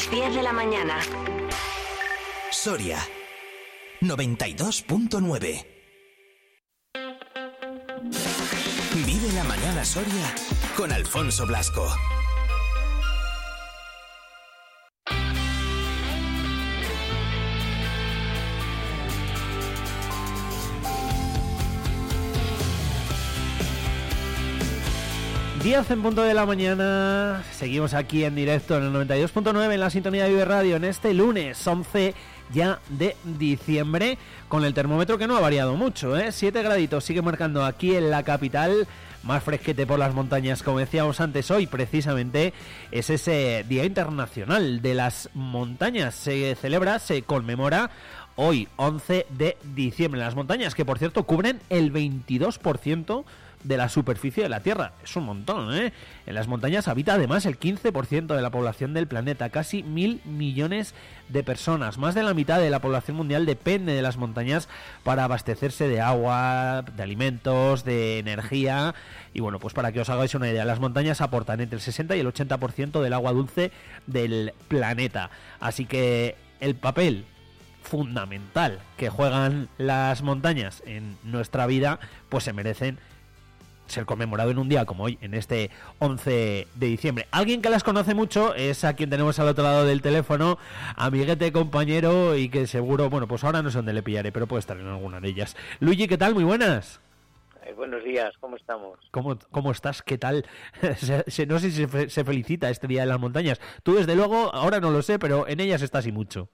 las 10 de la mañana. Soria 92.9. Vive la mañana Soria con Alfonso Blasco. Diez en punto de la mañana, seguimos aquí en directo en el 92.9 en la sintonía de Vive Radio en este lunes 11 ya de diciembre con el termómetro que no ha variado mucho, ¿eh? 7 graditos sigue marcando aquí en la capital, más fresquete por las montañas como decíamos antes hoy precisamente es ese Día Internacional de las Montañas, se celebra, se conmemora hoy 11 de diciembre. Las montañas que por cierto cubren el 22% de la superficie de la Tierra. Es un montón, ¿eh? En las montañas habita además el 15% de la población del planeta, casi mil millones de personas. Más de la mitad de la población mundial depende de las montañas para abastecerse de agua, de alimentos, de energía. Y bueno, pues para que os hagáis una idea, las montañas aportan entre el 60 y el 80% del agua dulce del planeta. Así que el papel fundamental que juegan las montañas en nuestra vida, pues se merecen ser conmemorado en un día como hoy, en este 11 de diciembre. Alguien que las conoce mucho es a quien tenemos al otro lado del teléfono, amiguete, compañero y que seguro, bueno, pues ahora no sé dónde le pillaré, pero puede estar en alguna de ellas. Luigi, ¿qué tal? Muy buenas. Eh, buenos días, ¿cómo estamos? ¿Cómo, cómo estás? ¿Qué tal? Se- se- no sé si se, se felicita este Día de las Montañas. Tú, desde luego, ahora no lo sé, pero en ellas estás y mucho.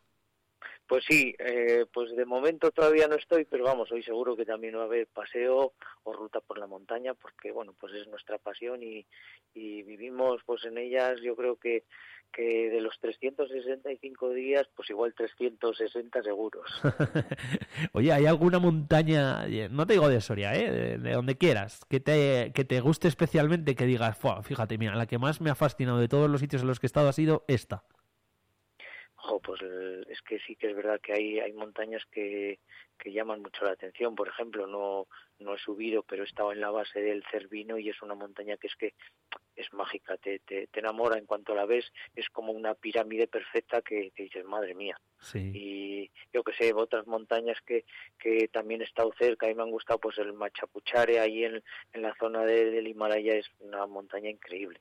Pues sí, eh, pues de momento todavía no estoy, pero vamos, hoy seguro que también va a haber paseo o ruta por la montaña, porque bueno, pues es nuestra pasión y, y vivimos pues en ellas, yo creo que, que de los 365 días, pues igual 360 seguros. Oye, ¿hay alguna montaña, eh, no te digo de Soria, ¿eh? de, de donde quieras, que te, que te guste especialmente, que digas, "Fua, fíjate, mira, la que más me ha fascinado de todos los sitios en los que he estado ha sido esta? Jo, pues eh, es que sí que es verdad que hay, hay montañas que, que llaman mucho la atención. Por ejemplo, no, no he subido, pero he estado en la base del Cervino y es una montaña que es que es mágica, te, te, te enamora en cuanto la ves, es como una pirámide perfecta que, que dices, madre mía. Sí. Y yo que sé, otras montañas que, que también he estado cerca y me han gustado, pues el Machapuchare, ahí en, en la zona de- del Himalaya, es una montaña increíble.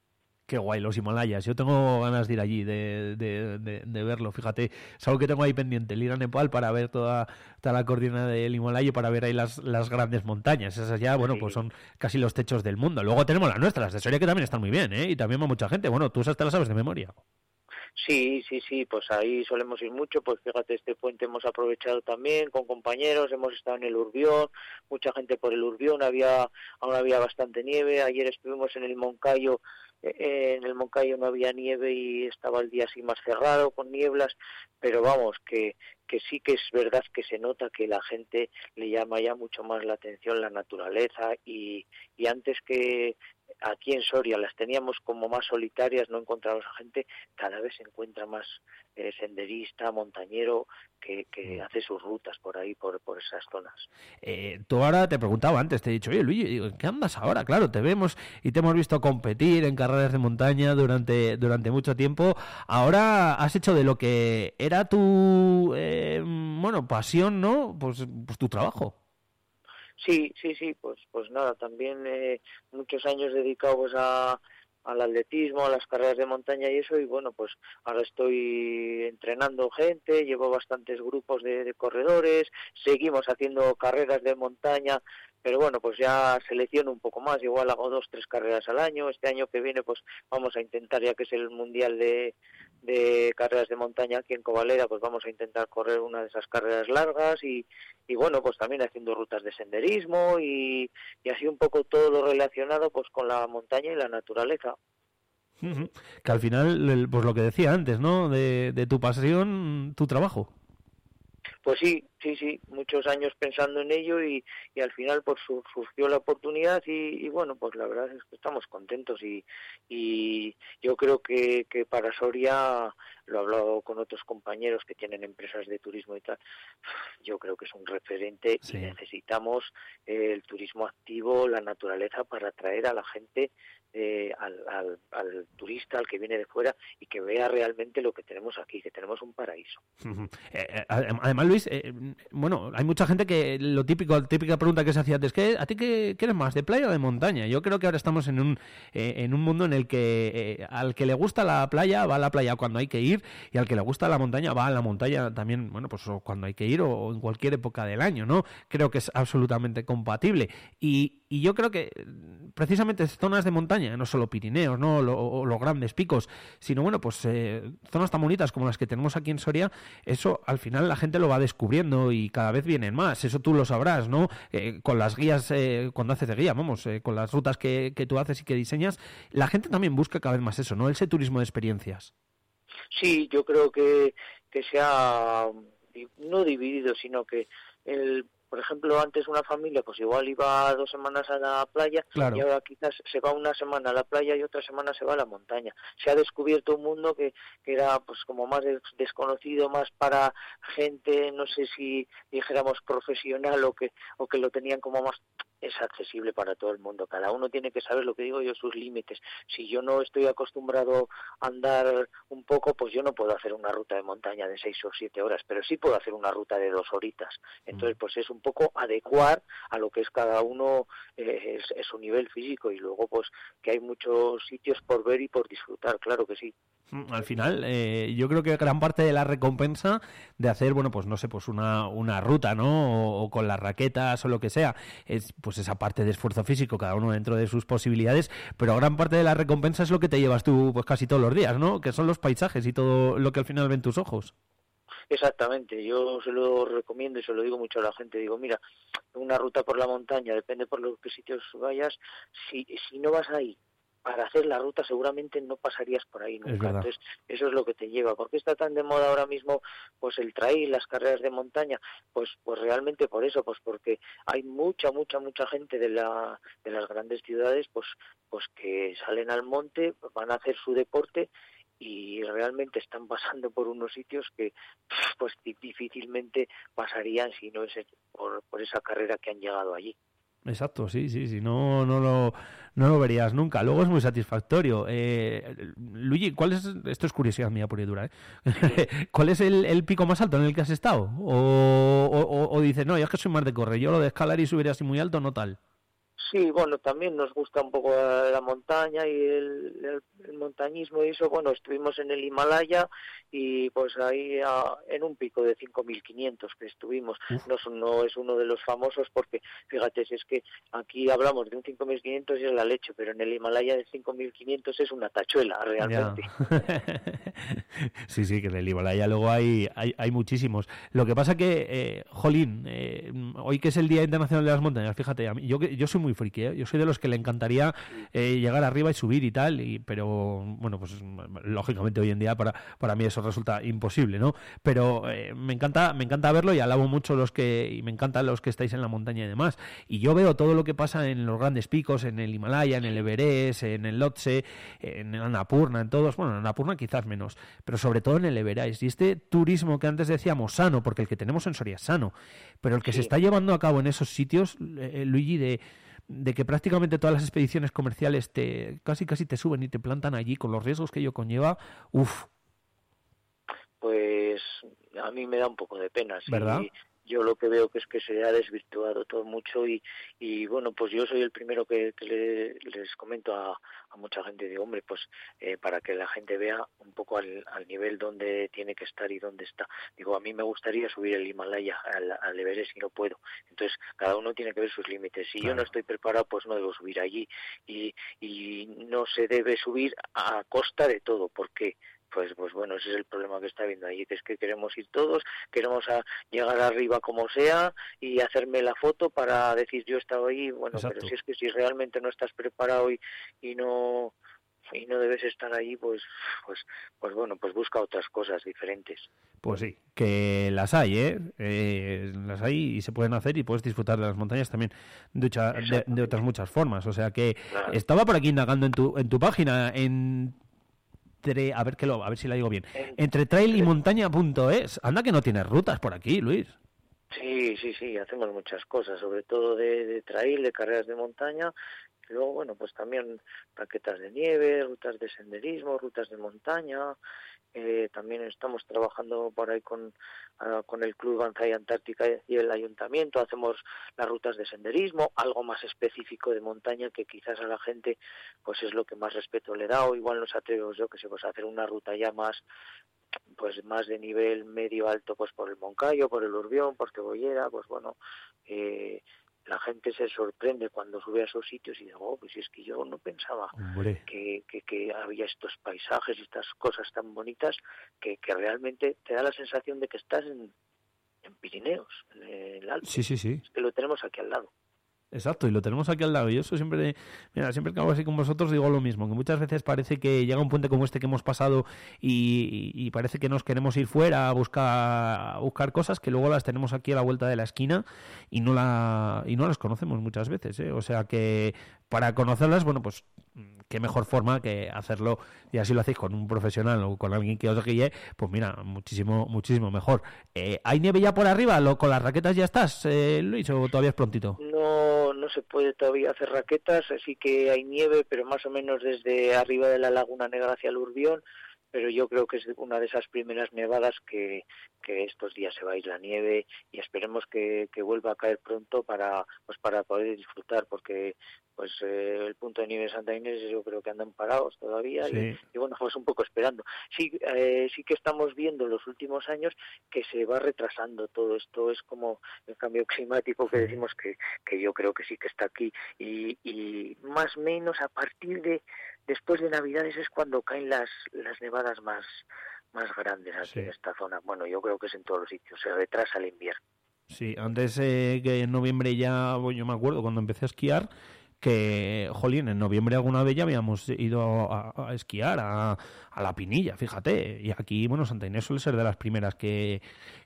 Qué guay, los Himalayas. Yo tengo ganas de ir allí, de, de, de- de verlo. Fíjate, es algo que tengo ahí pendiente, el ir a Nepal para ver toda, toda la cordillera del Himalaya y para ver ahí las, las grandes montañas. Esas ya, bueno, pues son casi los techos del mundo. Luego tenemos las nuestras, de Soria, que también están muy bien, ¿eh? Y también va mucha gente. Bueno, tú esas te las sabes de memoria. Sí, sí, sí, pues ahí solemos ir mucho, pues fíjate, este puente hemos aprovechado también con compañeros, hemos estado en el Urbión, mucha gente por el Urbión, había, aún había bastante nieve, ayer estuvimos en el Moncayo, en el Moncayo no había nieve y estaba el día así más cerrado, con nieblas, pero vamos, que, que sí que es verdad que se nota que la gente le llama ya mucho más la atención la naturaleza y, y antes que aquí en Soria las teníamos como más solitarias, no encontramos a gente, cada vez se encuentra más eh, senderista, montañero, que, que hace sus rutas por ahí, por, por esas zonas. Eh, tú ahora te preguntaba antes, te he dicho, oye Luigi, ¿en qué andas ahora? Claro, te vemos y te hemos visto competir en carreras de montaña durante, durante mucho tiempo. Ahora has hecho de lo que era tu, eh, bueno, pasión, ¿no? Pues, pues tu trabajo. Sí, sí, sí, pues, pues nada, también eh, muchos años dedicados a, al atletismo, a las carreras de montaña y eso, y bueno, pues ahora estoy entrenando gente, llevo bastantes grupos de, corredores, seguimos haciendo carreras de montaña, pero bueno, pues ya selecciono un poco más, igual hago dos, tres carreras al año, este año que viene pues vamos a intentar, ya que es el Mundial de, carreras de montaña aquí en Covalera, pues vamos a intentar correr una de esas carreras largas y, y bueno, pues también haciendo rutas de senderismo y, y así un poco todo lo relacionado pues con la montaña y la naturaleza. Que al final, pues lo que decía antes, ¿no? De tu pasión, tu trabajo. Pues sí, sí, sí, muchos años pensando en ello y, y al final pues surgió la oportunidad y, bueno, pues la verdad es que estamos contentos y, y yo creo que, que para Soria, lo he hablado con otros compañeros que tienen empresas de turismo y tal, yo creo que es un referente y necesitamos el turismo activo, la naturaleza para atraer a la gente eh, al, al, turista, al que viene de fuera y que vea realmente lo que tenemos aquí, que tenemos un paraíso. Eh, eh, además, Luis, bueno, hay mucha gente que lo típico, la típica pregunta que se hacía antes, ¿qué, ¿a ti qué quieres más, de playa o de montaña? Yo creo que ahora estamos en un, en un mundo en el que al que le gusta la playa va a la playa cuando hay que ir y al que le gusta la montaña va a la montaña también, bueno, pues cuando hay que ir o, en cualquier época del año, ¿no? Creo que es absolutamente compatible. Y, y yo creo que precisamente zonas de montaña no solo Pirineos, ¿no? o los grandes picos, sino bueno, pues eh, zonas tan bonitas como las que tenemos aquí en Soria, eso al final la gente lo va descubriendo y cada vez vienen más, eso tú lo sabrás, ¿no? Eh, con las guías, eh, cuando haces de guía, vamos, con las rutas que, que tú haces y que diseñas, la gente también busca cada vez más eso, ¿no? Ese turismo de experiencias. Sí, yo creo que, que se ha no dividido, sino que el por ejemplo, antes una familia pues igual iba dos semanas a la playa y ahora quizás se va una semana a la playa y otra semana se va a la montaña. Se ha descubierto un mundo que, que era pues como más desconocido, más para gente, no sé si dijéramos profesional o que, o que lo tenían como más es accesible para todo el mundo. Cada uno tiene que saber lo que digo yo, sus límites. Si yo no estoy acostumbrado a andar un poco, pues yo no puedo hacer una ruta de montaña de seis o siete horas, pero sí puedo hacer una ruta de dos horitas. Entonces, pues es un poco adecuar a lo que es cada uno eh, es, su nivel físico y luego, pues que hay muchos sitios por ver y por disfrutar, claro que sí. Mm, al final, eh, yo creo que gran parte de la recompensa de hacer, bueno, pues no sé, pues una, una ruta, ¿no? O, con las raquetas o lo que sea, es pues esa parte de esfuerzo físico, cada uno dentro de sus posibilidades, pero gran parte de la recompensa es lo que te llevas tú, pues casi todos los días, ¿no? Que son los paisajes y todo lo que al final ven tus ojos. Exactamente, yo se lo recomiendo y se lo digo mucho a la gente, digo, mira, una ruta por la montaña, depende por los qué sitios vayas, si, si no vas ahí para hacer la ruta seguramente no pasarías por ahí nunca. Entonces, eso es lo que te lleva. ¿Por qué está tan de moda ahora mismo pues el trail, las carreras de montaña? Pues pues realmente por eso, pues porque hay mucha mucha mucha gente de la de las grandes ciudades pues pues que salen al monte, van a hacer su deporte y realmente están pasando por unos sitios que pues difícilmente pasarían si no es por, por esa carrera que han llegado allí. Exacto, sí, sí, sí, no, no, lo, no lo verías nunca. Luego es muy satisfactorio. Eh, Luigi, ¿cuál es, esto es curiosidad mía pura y dura, ¿eh? ¿cuál es el, pico más alto en el que has estado? O, o, o, dices, no, yo es que soy más de correr, yo lo de escalar y subir así muy alto, no tal. Sí, bueno, también nos gusta un poco la montaña y el, montañismo y eso. Bueno, estuvimos en el Himalaya y pues ahí en un pico de 5.500 que estuvimos. No, no es uno de los famosos porque, fíjate, si es que aquí hablamos de un 5.500 y es la leche, pero en el Himalaya de 5.500 es una tachuela realmente. sí, sí, que en el Himalaya luego hay, hay, muchísimos. Lo que pasa que, eh, Jolín, eh, hoy que es el Día Internacional de las Montañas, fíjate, a mí, yo, yo soy muy friki, ¿eh? yo soy de los que le encantaría eh, llegar arriba y subir y tal, y, pero bueno, pues lógicamente hoy en día para, para mí eso resulta imposible, ¿no? Pero eh, me encanta me encanta verlo y alabo mucho los que y me encantan los que estáis en la montaña y demás. Y yo veo todo lo que pasa en los grandes picos, en el Himalaya, en el Everest, en el Lhotse, en el Annapurna, en todos, bueno, en Annapurna quizás menos, pero sobre todo en el Everest. Y este turismo que antes decíamos sano, porque el que tenemos en Soria es sano, pero el que se está llevando a cabo en esos sitios, Luigi, de de que prácticamente todas las expediciones comerciales te casi casi te suben y te plantan allí con los riesgos que ello conlleva, uff. Pues a mí me da un poco de pena. ¿Verdad? Yo lo que veo que es que se ha desvirtuado todo mucho y, y bueno, pues yo soy el primero que, les comento a, mucha gente, digo, hombre, pues eh, para que la gente vea un poco al, nivel donde tiene que estar y dónde está. Digo, a mí me gustaría subir el Himalaya al, al Everest y no puedo. Entonces, cada uno tiene que ver sus límites. Si yo no estoy preparado, pues no debo subir allí y, y no se debe subir a costa de todo, porque pues pues bueno ese es el problema que está viendo ahí que es que queremos ir todos queremos a llegar arriba como sea y hacerme la foto para decir yo he estado ahí bueno pero si es que si realmente no estás preparado y, y no y no debes estar ahí pues pues pues bueno pues busca otras cosas diferentes. Pues sí que las hay eh, eh las hay y se pueden hacer y puedes disfrutar de las montañas también de, de, otras muchas formas. O sea que estaba por aquí indagando en tu en tu página en a ver que lo, a ver si la digo bien. Entre trail y montaña.es. Anda que no tienes rutas por aquí, Luis. Sí, sí, sí, hacemos muchas cosas, sobre todo de, de trail, de carreras de montaña. luego, bueno, pues también raquetas de nieve, rutas de senderismo, rutas de montaña. Eh, también estamos trabajando por ahí con, ah, con el Club Banzai Antártica y el Ayuntamiento. Hacemos las rutas de senderismo, algo más específico de montaña que quizás a la gente pues es lo que más respeto le da o igual nos atrevemos yo que se pues a hacer una ruta ya más pues más de nivel medio alto pues por el Moncayo, por el Urbión, por Cebollera, pues bueno, eh, la gente se sorprende cuando sube a esos sitios y digo, oh, pues es que yo no pensaba que, que, había estos paisajes y estas cosas tan bonitas que, que realmente te da la sensación de que estás en, en Pirineos, en el Alto. Sí, sí, sí. que lo tenemos aquí al lado. Exacto, y lo tenemos aquí al lado. Y eso siempre, mira, siempre que hago así con vosotros digo lo mismo, que muchas veces parece que llega un puente como este que hemos pasado y, parece que nos queremos ir fuera a buscar, buscar cosas que luego las tenemos aquí a la vuelta de la esquina y no, la, y no las conocemos muchas veces. ¿eh? O sea que para conocerlas, bueno, pues qué mejor forma que hacerlo y así lo hacéis con un profesional o con alguien que os guíe, pues mira, muchísimo, muchísimo mejor. Eh, ¿Hay nieve ya por arriba? ¿Lo, ¿Con las raquetas ya estás, eh, Luis, o todavía es prontito? No, se puede todavía hacer raquetas, así que hay nieve, pero más o menos desde arriba de la Laguna Negra hacia el Urbión, pero yo creo que es una de esas primeras nevadas que, que estos días se va a ir la nieve y esperemos que, que vuelva a caer pronto para pues para poder disfrutar porque pues eh, el punto de nieve de Santa Inés yo creo que andan parados todavía y, bueno pues un poco esperando. Sí eh, sí que estamos viendo en los últimos años que se va retrasando todo esto es como el cambio climático que decimos que, que yo creo que sí que está aquí y, y más o menos a partir de después de Navidades es cuando caen las, las nevadas más, más grandes aquí en esta zona. Bueno, yo creo que es en todos los sitios, se retrasa el invierno. Sí, antes eh, que en noviembre ya, yo me acuerdo cuando empecé a esquiar, que, jolín, en noviembre alguna vez ya habíamos ido a, esquiar a, a, la Pinilla, fíjate. Y aquí, bueno, Santa Inés suele ser de las primeras que,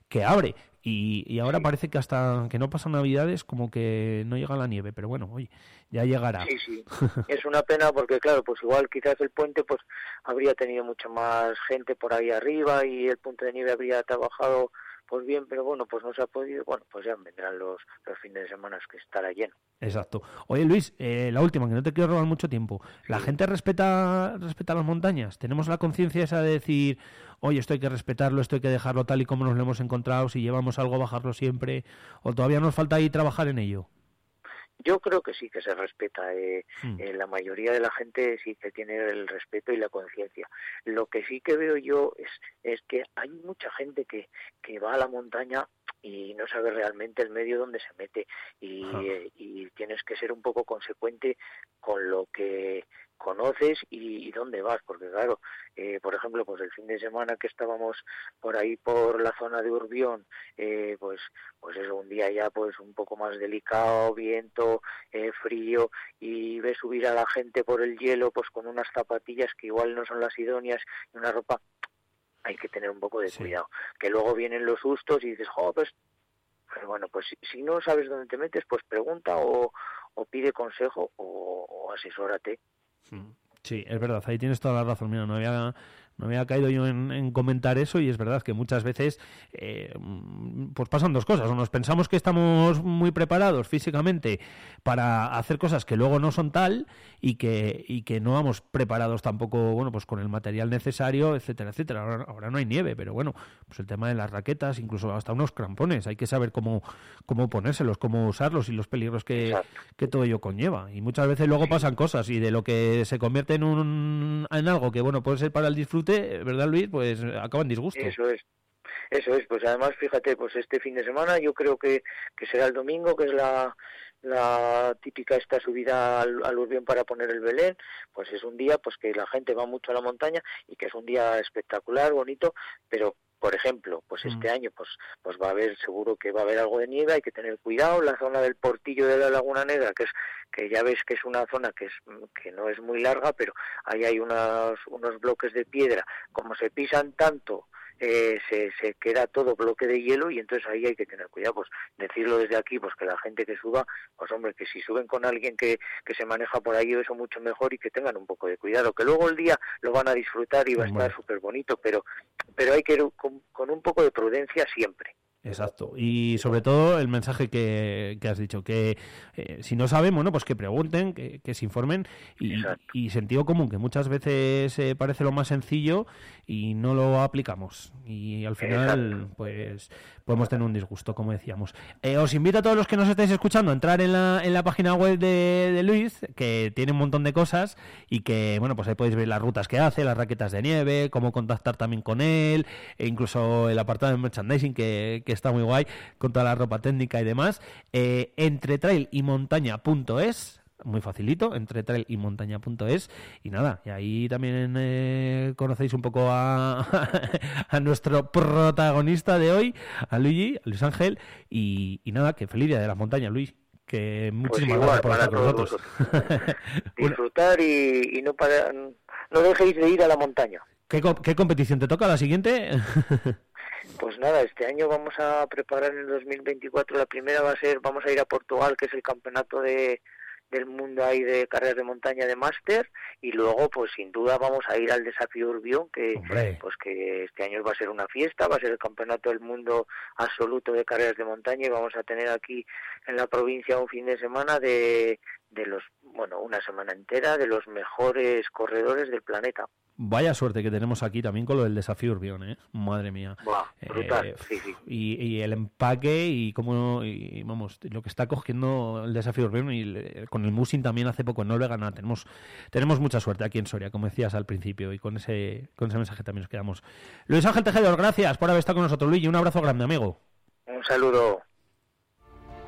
que abre. Y, y ahora parece que hasta que no pasan Navidades como que no llega la nieve, pero bueno, oye, ya llegará. Sí, sí, es una pena porque claro, pues igual quizás el puente pues habría tenido mucha más gente por ahí arriba y el punto de nieve habría trabajado pues bien, pero bueno, pues no se ha podido, bueno, pues ya vendrán los, los fines de semana que estará lleno. Exacto. Oye Luis, eh, la última, que no te quiero robar mucho tiempo. ¿La gente respeta, respeta las montañas? ¿Tenemos la conciencia esa de decir, oye, esto hay que respetarlo, esto hay que dejarlo tal y como nos lo hemos encontrado, si llevamos algo, bajarlo siempre, o todavía nos falta ahí trabajar en ello? Yo creo que sí que se respeta. Eh, hmm. eh, la mayoría de la gente sí que tiene el respeto y la conciencia. Lo que sí que veo yo es, es que hay mucha gente que, que va a la montaña y no sabe realmente el medio donde se mete. Y, eh, y tienes que ser un poco consecuente con lo que conoces y, dónde vas, porque claro, eh, por ejemplo, pues el fin de semana que estábamos por ahí por la zona de Urbión, eh, pues pues es un día ya pues un poco más delicado, viento, eh, frío y ves subir a la gente por el hielo pues con unas zapatillas que igual no son las idóneas y una ropa hay que tener un poco de cuidado, que luego vienen los sustos y dices, jo, pues pero bueno, pues si, no sabes dónde te metes, pues pregunta o, o pide consejo o, o asesórate Sí, es verdad, ahí tienes toda la razón. Mira, no había, no había caído yo en, comentar eso y es verdad que muchas veces eh, pues pasan dos cosas. O nos pensamos que estamos muy preparados físicamente para hacer cosas que luego no son tal y que, y que no vamos preparados tampoco, bueno, pues con el material necesario, etcétera, etcétera. Ahora, no hay nieve, pero bueno, pues el tema de las raquetas, incluso hasta unos crampones, hay que saber cómo, cómo ponérselos, cómo usarlos y los peligros que, que todo ello conlleva. Y muchas veces luego pasan cosas y de lo que se convierte en, un, en algo que, bueno, puede ser para el disfrute, ¿verdad, Luis? Pues acaba en disgusto. Eso es. Eso es, pues además, fíjate, pues este fin de semana yo creo que, que será el domingo, que es la, la típica esta subida al, al, Urbión para poner el Belén, pues es un día pues que la gente va mucho a la montaña y que es un día espectacular, bonito, pero por ejemplo, pues este mm. año pues pues va a haber seguro que va a haber algo de nieve, hay que tener cuidado, la zona del portillo de la Laguna Negra, que es que ya ves que es una zona que es que no es muy larga, pero ahí hay unos unos bloques de piedra, como se pisan tanto eh, se, se queda todo bloque de hielo y entonces ahí hay que tener cuidado, pues decirlo desde aquí, pues que la gente que suba, pues hombre, que si suben con alguien que, que se maneja por ahí eso mucho mejor y que tengan un poco de cuidado, que luego el día lo van a disfrutar y va a estar súper bonito, pero, pero hay que ir con un poco de prudencia siempre. Exacto. Y sobre todo el mensaje que, has dicho, que eh, si no saben, bueno, pues que pregunten, que, se informen y, sentido común, que muchas veces eh, parece lo más sencillo y no lo aplicamos. Y al final, pues podemos tener un disgusto, como decíamos. Eh, os invito a todos los que nos estáis escuchando a entrar en la, en la página web de, de, Luis, que tiene un montón de cosas y que, bueno, pues ahí podéis ver las rutas que hace, las raquetas de nieve, cómo contactar también con él, e incluso el apartado de merchandising que está muy guay, con toda la ropa técnica y demás. Eh, entre trail y montaña.es muy facilito, entre trail y montaña.es y nada, y ahí también eh, conocéis un poco a, a, nuestro protagonista de hoy, a Luigi, a Luis Ángel, y, nada, que feliz día de las montañas, Luis. Que pues muchísimas gracias por estar con nosotros. Disfrutar y, y, no, para, no dejéis de ir a la montaña. ¿Qué, ¿Qué competición te toca la siguiente? Pues nada, este año vamos a preparar en el 2024 la primera va a ser, vamos a ir a Portugal, que es el campeonato de, del mundo ahí de carreras de montaña de máster y luego pues sin duda vamos a ir al desafío Urbión que pues que este año va a ser una fiesta va a ser el campeonato del mundo absoluto de carreras de montaña y vamos a tener aquí en la provincia un fin de semana de de los bueno una semana entera de los mejores corredores del planeta Vaya suerte que tenemos aquí también con lo del desafío Urbión, ¿eh? Madre mía. brutal, eh, Y, el empaque y cómo, y, vamos, lo que está cogiendo el desafío Urbión y con el Musin también hace poco no le ganar. Tenemos, tenemos mucha suerte aquí en Soria, como decías al principio, y con ese, con ese mensaje también nos quedamos. Luis Ángel Tejedor, gracias por haber estado con nosotros, Luis, y un abrazo grande, amigo. Un saludo.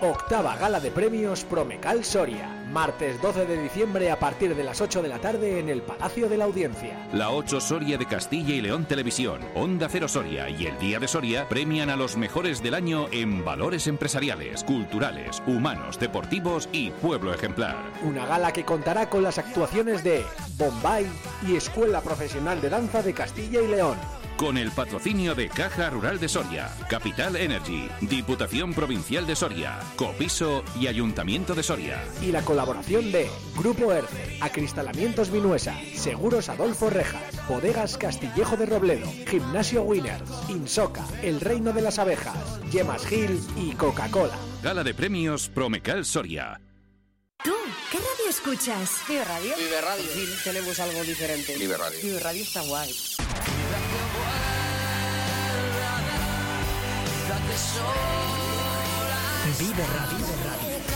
Octava gala de premios Promecal Soria. Martes 12 de diciembre a partir de las 8 de la tarde en el Palacio de la Audiencia. La 8 Soria de Castilla y León Televisión, Onda Cero Soria y el Día de Soria premian a los mejores del año en valores empresariales, culturales, humanos, deportivos y pueblo ejemplar. Una gala que contará con las actuaciones de Bombay y Escuela Profesional de Danza de Castilla y León con el patrocinio de Caja Rural de Soria, Capital Energy, Diputación Provincial de Soria, Copiso y Ayuntamiento de Soria. Y la colaboración de Grupo ERCE, Acristalamientos Vinuesa, Seguros Adolfo Rejas, Bodegas Castillejo de Robledo, Gimnasio Winners, Insoca, El Reino de las Abejas, Yemas Gil y Coca-Cola. Gala de premios Promecal Soria. ¿Tú qué radio escuchas? Vive Radio. Vive Radio. Sí, tenemos algo diferente. Vive Radio. Vive Radio está guay. Vive Radio. Vive Radio.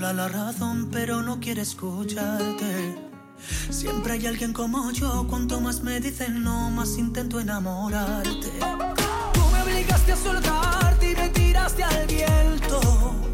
La razón, pero no quiere escucharte. Siempre hay alguien como yo, cuanto más me dicen no, más intento enamorarte. Tú me obligaste a soltarte y me tiraste al viento.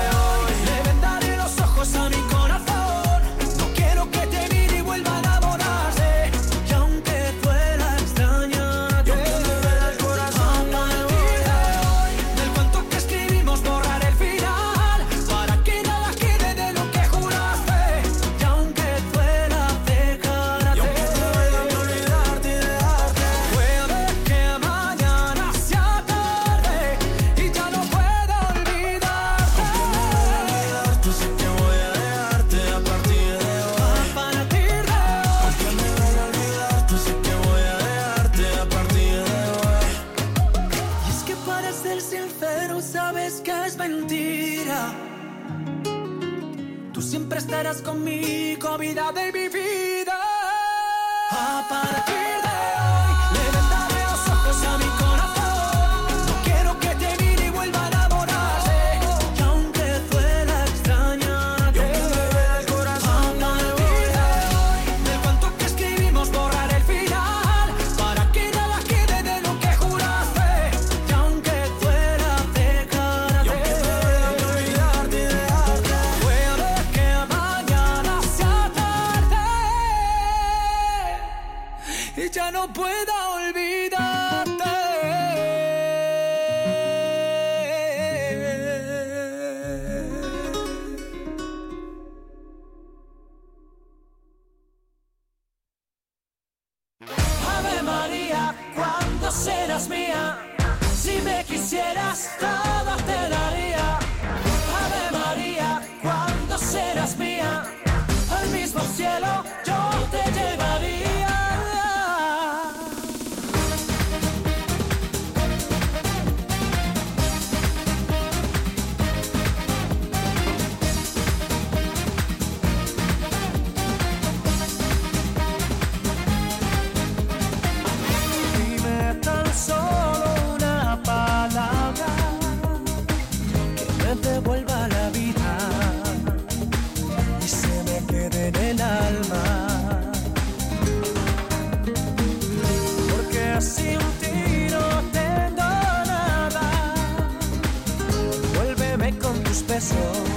Estarás conmigo, vida de So.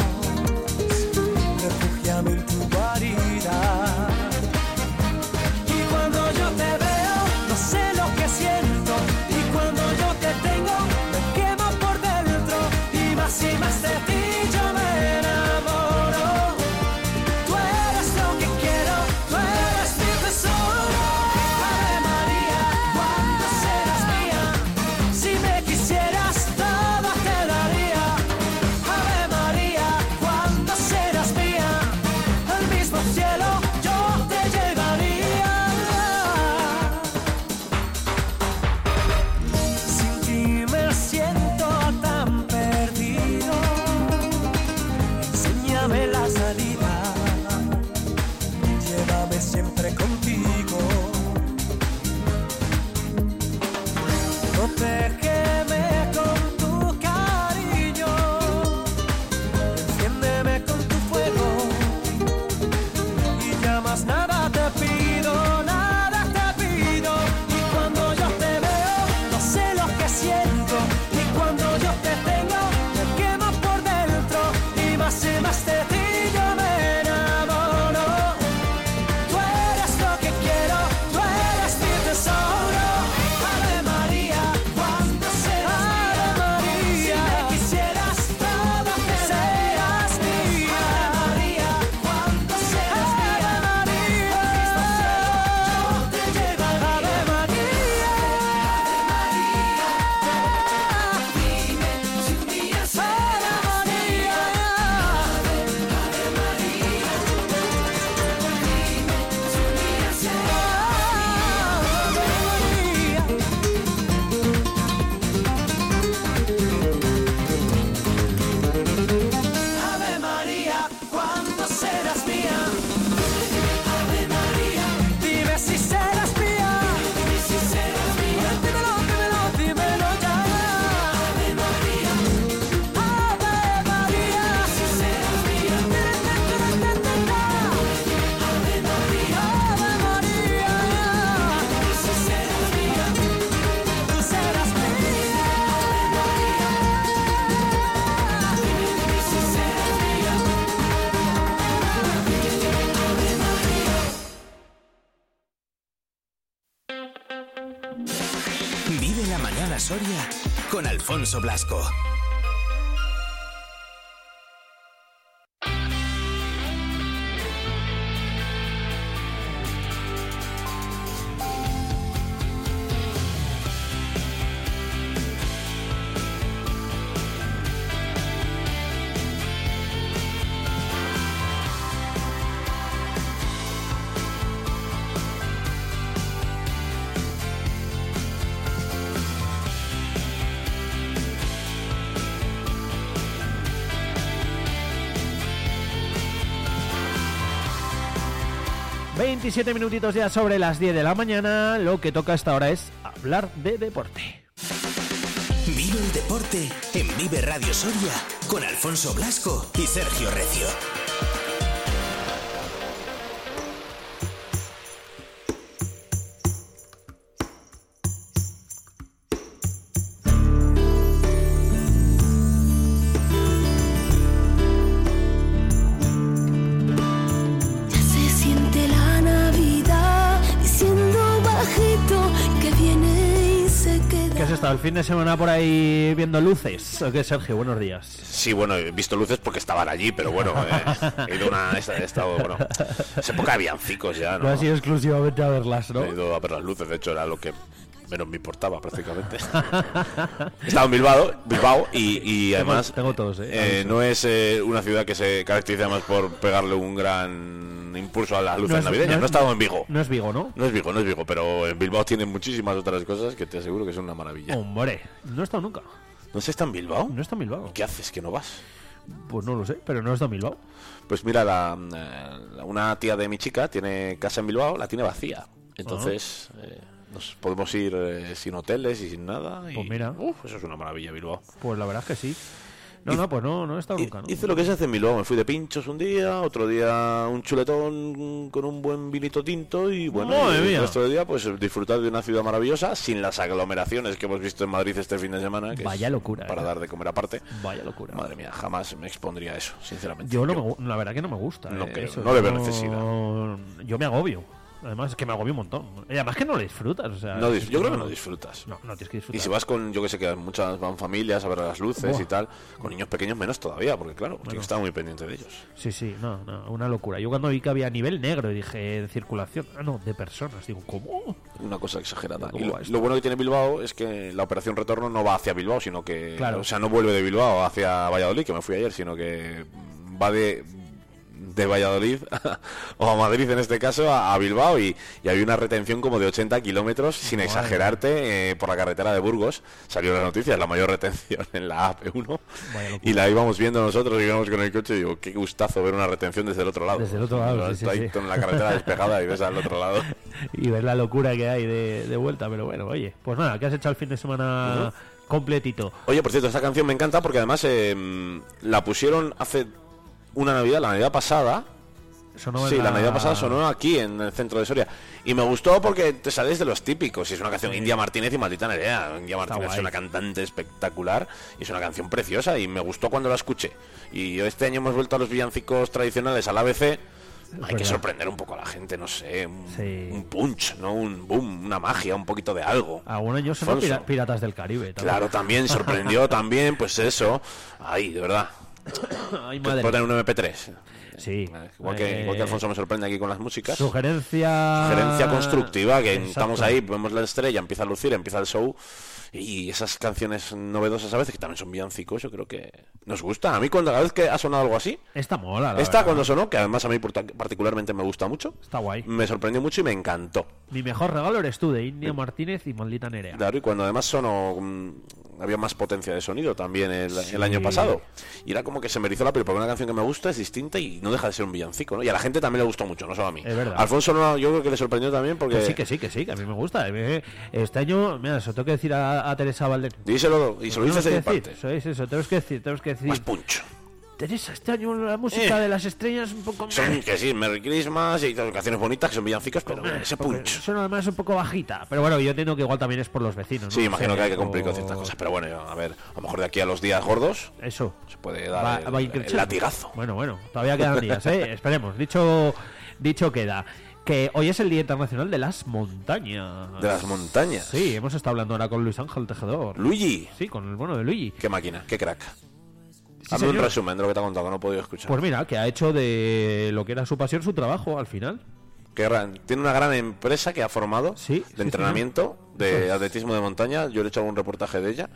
Blasco. Veintisiete minutitos ya sobre las 10 de la mañana. Lo que toca hasta ahora es hablar de deporte. Vive el deporte en Vive Radio Soria con Alfonso Blasco y Sergio Recio. Estado el fin de semana por ahí viendo luces? ¿O qué, Sergio? Buenos días. Sí, bueno, he visto luces porque estaban allí, pero bueno, eh, he ido una, he estado, bueno, esa época había cicos ya, No ¿no? has ido exclusivamente a verlas, ¿no? He ido a ver las luces, de hecho era lo que menos me importaba prácticamente. He estado en Bilbao, Bilbao y, además tengo todos, ¿eh? eh, no es eh, una ciudad que se caracteriza más por pegarle un gran impulso a las luces No es- navideñas. no No, estado en Vigo. No es Vigo, ¿no? No es Vigo, no es Vigo, pero en Bilbao tienen muchísimas otras cosas que te aseguro que son una maravilla. Hombre, no he estado nunca. ¿No se está en Bilbao? No está en Bilbao. ¿Qué haces que no vas? Pues no lo sé, pero no estado en Bilbao. Pues mira, la, eh, una tía de mi chica tiene casa en Bilbao, la tiene vacía. Entonces eh, nos podemos ir eh, sin hoteles y sin nada. Y, Pues mira. uf, eso es una maravilla, Bilbao. Pues la verdad es que sí. No, no, pues no, no he estado nunca, ¿no? Hice lo que se hace en Bilbao. Me fui de pinchos un día, otro día un chuletón con un buen vinito tinto y bueno, y el resto del día pues disfrutar de una ciudad maravillosa sin las aglomeraciones que hemos visto en Madrid este fin de semana. Que Vaya locura, Para eh. dar de comer aparte. Vaya locura. Madre mía, jamás me expondría a eso, sinceramente. Yo no me, gu- la verdad que no me gusta. No eh, creo, eso. no Yo- necesidad. Yo me agobio. Además es que me agobio un montón. Y además que no lo disfrutas. O sea, No yo creo que no disfrutas. No, no tienes que disfrutar. Y si vas con, yo que sé, que muchas van familias a ver las luces Buah. y tal, con niños pequeños menos todavía, porque claro, tienes que estar muy pendiente de ellos. Sí, sí, no, no, una locura. Yo cuando vi que había nivel negro y dije de circulación, ah, no, de personas, digo, ¿cómo? Una cosa exagerada. ¿Cómo Y lo, lo bueno que tiene Bilbao es que la operación retorno no va hacia Bilbao, sino que, Claro. o sea, no vuelve de Bilbao hacia Valladolid, que me fui ayer, sino que va de de Valladolid o a Madrid en este caso a, a Bilbao y, y había una retención como de 80 kilómetros sin exagerarte eh, por la carretera de Burgos salió la noticia la mayor retención en la AP1 Vaya locura. y la íbamos viendo nosotros y íbamos con el coche y digo qué gustazo ver una retención desde el otro lado Desde el otro lado, sí, sí, Ahí sí. con la carretera despejada y ves al otro lado Y ver la locura que hay de, de vuelta, pero bueno, oye, pues nada, ¿qué has hecho el fin de semana completito? Oye, por cierto, esta canción me encanta porque además eh, la pusieron hace una Navidad, la Navidad pasada. Sonó sí, la... la- Navidad pasada sonó aquí en el centro de Soria. Y me gustó porque te sales de los típicos. Y es una canción Sí. India Martínez y Maldita Nerea. India Martínez es una cantante espectacular y es una canción preciosa y me gustó cuando la escuché. Y este año hemos vuelto a los villancicos tradicionales al ABC. Hay que sorprender un poco a la gente, no sé, un, Sí. un punch, ¿no? Un boom, una magia, un poquito de algo. Sonó Alfonso. Pira- Piratas del Caribe. también. Claro, también sorprendió, también, pues eso. Ay, de verdad. Ay, madre. puedo tener un MP3. Sí. Igual que, Eh, igual que Alfonso me sorprende aquí con las músicas. Sugerencia... Sugerencia constructiva, que Exacto. estamos ahí, vemos la estrella, empieza a lucir, empieza el show. Y esas canciones novedosas a veces, que también son villancicos, yo creo que nos gustan. A mí, cuando la vez que ha sonado algo así, Esta mola, la esta verdad. cuando sonó, que además a mí particularmente me gusta mucho, Está guay. me sorprendió mucho y me encantó. Mi mejor regalo eres tú, de India Martínez y Maldita Nerea. Claro, y cuando además sonó, mm, había más potencia de sonido también el, Sí. el año pasado. Y era como que se me erizó la piel, porque una canción que me gusta es distinta y no deja de ser un villancico, ¿no? Y a la gente también le gustó mucho, no solo a mí. Es verdad. Alfonso no, yo creo que le sorprendió también porque... Pues sí, que sí, que sí, que a mí me gusta. Eh, Este año, mira, eso tengo que decir a, a Teresa Valdés. Díselo, y se lo dices decir, parte. Eso es eso, tenemos que decir, tenemos que decir. Más punch. Teresa, este año la música Eh. de las estrellas un poco más. Son, que sí, Merry Christmas y las canciones bonitas que son villancicos, pero ese punch. Son además un poco bajita. Pero bueno, yo entiendo que igual también es por los vecinos. ¿no? Sí, imagino que hay que o- cumplir con ciertas cosas, pero bueno, a ver, a lo mejor de aquí a los días gordos Eso. se puede dar Va- el, va el latigazo. Bueno, bueno, todavía quedan días, ¿eh? Esperemos. Dicho, dicho queda. que hoy es el Día Internacional de las Montañas. De las montañas. Sí, hemos estado hablando ahora con Luis Ángel Tejedor. Luigi. Sí, con el bueno de Luigi. Qué máquina, qué crack. Hazme un resumen de lo que te ha contado, que no he podido escuchar. Pues mira, que ha hecho de lo que era su pasión su trabajo al final. Que tiene una gran empresa que ha formado sí, de entrenamiento de atletismo de montaña. Yo le he hecho algún reportaje de ella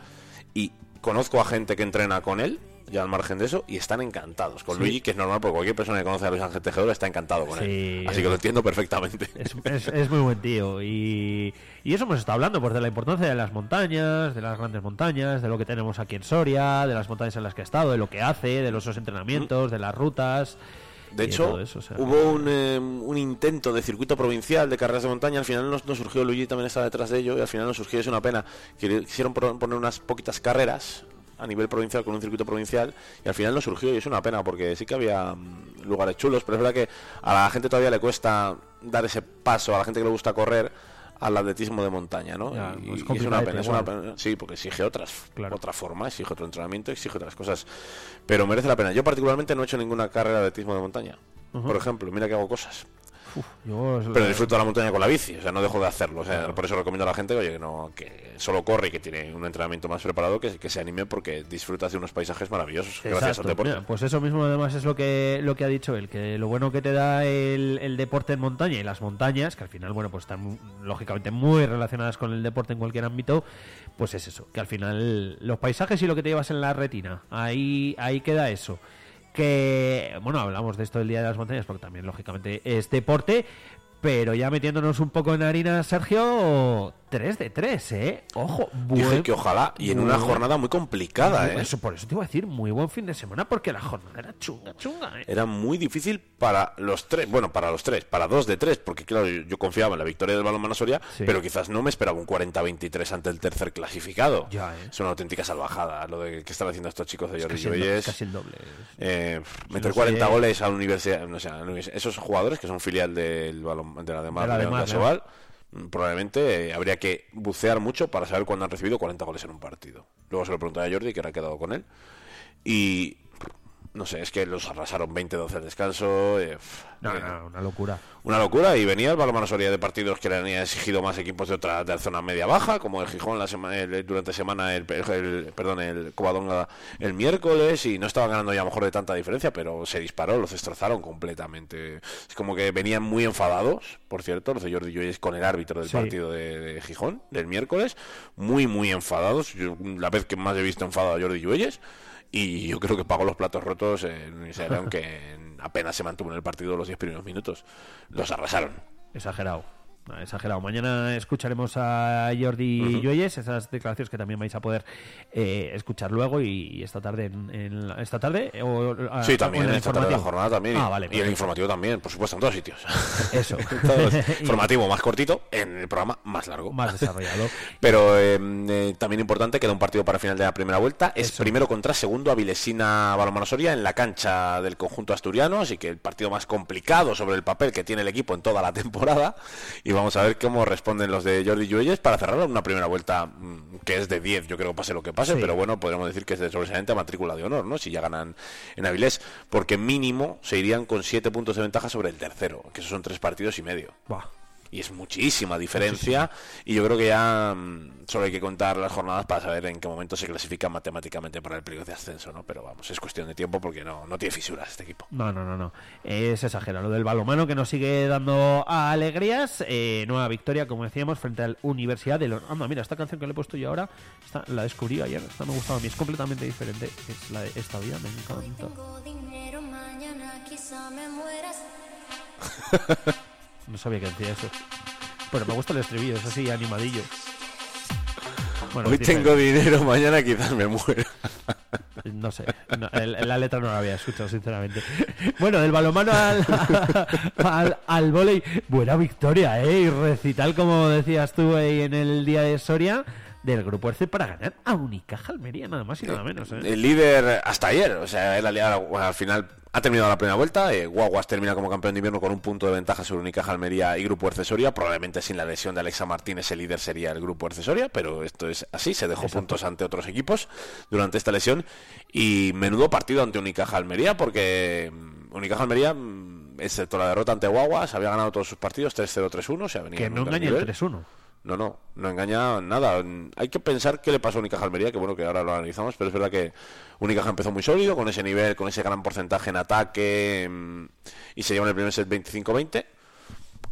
y conozco a gente que entrena con él, ya al margen de eso, y están encantados con Sí. Luigi, que es normal porque cualquier persona que conoce a Luis Ángel Tejedor está encantado con Sí, él. Así es- que lo entiendo perfectamente. Es, es- es muy buen tío. Y, y eso hemos estado hablando, pues de la importancia de las montañas, de las grandes montañas, de lo que tenemos aquí en Soria, de las montañas en las que ha estado, de lo que hace, de los entrenamientos, de las rutas. De hecho, todo eso, o sea, hubo un, eh, un intento de circuito provincial de carreras de montaña. Al final no, no surgió, Luigi también está detrás de ello. Y al final no surgió, es una pena. Quisieron poner unas poquitas carreras a nivel provincial con un circuito provincial. Y al final no surgió, y es una pena porque sí que había mm, lugares chulos. Pero es verdad que a la gente todavía le cuesta dar ese paso, a la gente que le gusta correr al atletismo de montaña, ¿no? Ya, y, es y es una pena, es una pena. Sí, porque exige otras, otra forma, exige otro entrenamiento, exige otras cosas. Pero merece la pena. Yo particularmente no he hecho ninguna carrera de atletismo de montaña. Por ejemplo, mira que hago cosas. Yo- Pero disfruto de la montaña con la bici, o sea, no dejo de hacerlo. O sea, por eso recomiendo a la gente oye, que, no, que solo corre y que tiene un entrenamiento más preparado, que, que se anime porque disfrutas de unos paisajes maravillosos gracias al deporte. Mira, pues eso mismo además es lo que lo que ha dicho él, que lo bueno que te da el, el deporte en montaña y las montañas, que al final, bueno, pues están lógicamente muy relacionadas con el deporte en cualquier ámbito, pues es eso, que al final los paisajes y lo que te llevas en la retina, ahí, ahí queda eso. Que, bueno, hablamos de esto del Día de las Montañas, porque también, lógicamente, es deporte, pero ya metiéndonos un poco en harina, Sergio, 3 de 3, ¿eh? Ojo, Dije buen- que ojalá, y en una jornada muy complicada, ¿eh? Eso, por eso te iba a decir, muy buen fin de semana, porque la jornada era chunga, chunga, ¿eh? Era muy difícil para los tres, bueno, para los tres, para dos de tres, porque claro, yo, yo confiaba en la victoria del balonmano Soria, Sí. pero quizás no me esperaba un 40-23 ante el tercer clasificado. Ya, ¿eh? Es una auténtica salvajada lo de que están haciendo estos chicos de Jordi casi el do- Lloyes. casi el doble. Eh, Sí, meter no 40 sé. goles a la universidad, no sé, a la universidad- esos jugadores que son filial del balón, de la de Mar, De la de Asobal, probablemente eh, habría que bucear mucho para saber cuándo han recibido 40 goles en un partido. Luego se lo pregunté a Jordi, que era quedado con él. Y no sé, es que los arrasaron 20-12 al descanso. eh, No, eh, no, una locura. una locura y venía el balonmano Soria de partidos que le han exigido más equipos de otra de la zona media baja como el Gijón la sema- el- durante semana el, el- perdón el Covadonga el miércoles y no estaban ganando ya a lo mejor de tanta diferencia pero se disparó los destrozaron completamente es como que venían muy enfadados por cierto los de Jordi Lloyes con el árbitro del Sí. partido de, de Gijón del miércoles muy muy enfadados Yo, la vez que más he visto enfadado a Jordi Lloyes y yo creo que pagó los platos rotos en Israel, aunque apenas se mantuvo en el partido los 10 primeros minutos. Los arrasaron. Exagerado. Ah, Exagerado. Mañana escucharemos a Jordi Ujú. Lloyes, esas declaraciones que también vais a poder eh, escuchar luego y, y esta tarde en, en la- esta tarde o, Sí, también, en esta tarde de la jornada también. Ah, y, vale, y el informativo también, por supuesto, en todos sitios. Eso. En todos. informativo más cortito, en el programa más largo. Más desarrollado. Pero eh, eh, también importante, queda un partido para final de la primera vuelta. Es primero contra segundo Avilesina Balonmano Soria en la cancha del conjunto asturiano, así que el partido más complicado sobre el papel que tiene el equipo en toda la temporada. Y vamos a ver cómo responden los de Jordi Lluelles para cerrar una primera vuelta mm, que es de 10, yo creo que pase lo que pase, Sí. pero bueno, podríamos decir que es de sobresaliente a matrícula de honor, ¿no? Si ya ganan en Avilés, porque mínimo se irían con 7 puntos de ventaja sobre el tercero, que esos son tres partidos y medio. Buah. Y es muchísima diferencia. Y yo creo que ya mm, solo hay que contar las jornadas para saber en qué momento se clasifica matemáticamente para el periodo de ascenso, ¿no? Pero vamos, es cuestión de tiempo porque no, no tiene fisuras este equipo. No, no, no, no. Es exagerado. Lo del balomano que nos sigue dando alegrías. Eh, nueva victoria, como decíamos, frente al Universidad de Los... Anda, mira, esta canción que le he puesto yo ahora, esta, la descubrí ayer. Esta me gustaba a mí. Es completamente diferente. Es la de esta vida, me encanta. Tengo dinero, mañana quizá me mueras. No sabía que decía eso. Pero me gusta el estribillo, es así, animadillo. Bueno, Hoy tengo dinero, mañana quizás me muera. No sé, no, el- la letra no la había escuchado, sinceramente. Bueno, del balomano al, al, al vóley, buena victoria, ¿eh? Y recital, como decías tú ahí en el día de Soria, del grupo RC para ganar a Unicaja Almería, nada más y nada menos, ¿eh? El líder hasta ayer, o sea, él al, al final ha terminado la primera vuelta. eh, Guaguas termina como campeón de invierno con un punto de ventaja sobre Unicaja Almería y Grupo Ercesoria. Probablemente sin la lesión de Alexa Martínez, el líder sería el Grupo Ercesoria, pero esto es así. Se dejó puntos ante otros equipos durante esta lesión. Y menudo partido ante Unicaja Almería, porque mm, Unicaja Almería mm, excepto la derrota ante Guaguas, había ganado todos sus partidos 3-0, 3-1, se ha venido Que no engañe el nivel. 3-1. No, no, no engaña nada. Hay que pensar qué le pasó a Unicaja Almería, que bueno que ahora lo analizamos, pero es verdad que Unicaja empezó muy sólido, con ese nivel, con ese gran porcentaje en ataque, mm, y se lleva en el primer set 25-20.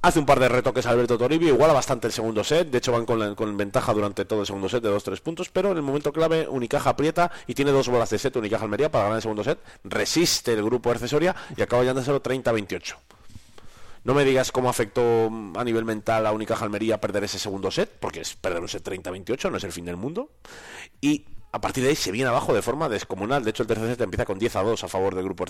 Hace un par de retoques Alberto Toribio, iguala bastante el segundo set, de hecho van con ventaja durante todo el segundo set de 2-3 puntos, pero en el momento clave Unicaja aprieta y tiene dos bolas de set Unicaja Almería para ganar el segundo set, resiste el grupo Ercesoria y acaba llevándoselo 30-28. No me digas cómo afectó mm, a nivel mental a Unicaja Almería perder ese segundo set, porque es perder un set 30-28, no es el fin del mundo. Y a partir de ahí se viene abajo de forma descomunal. De hecho, el tercer set empieza con 10 a 2 a favor del grupo.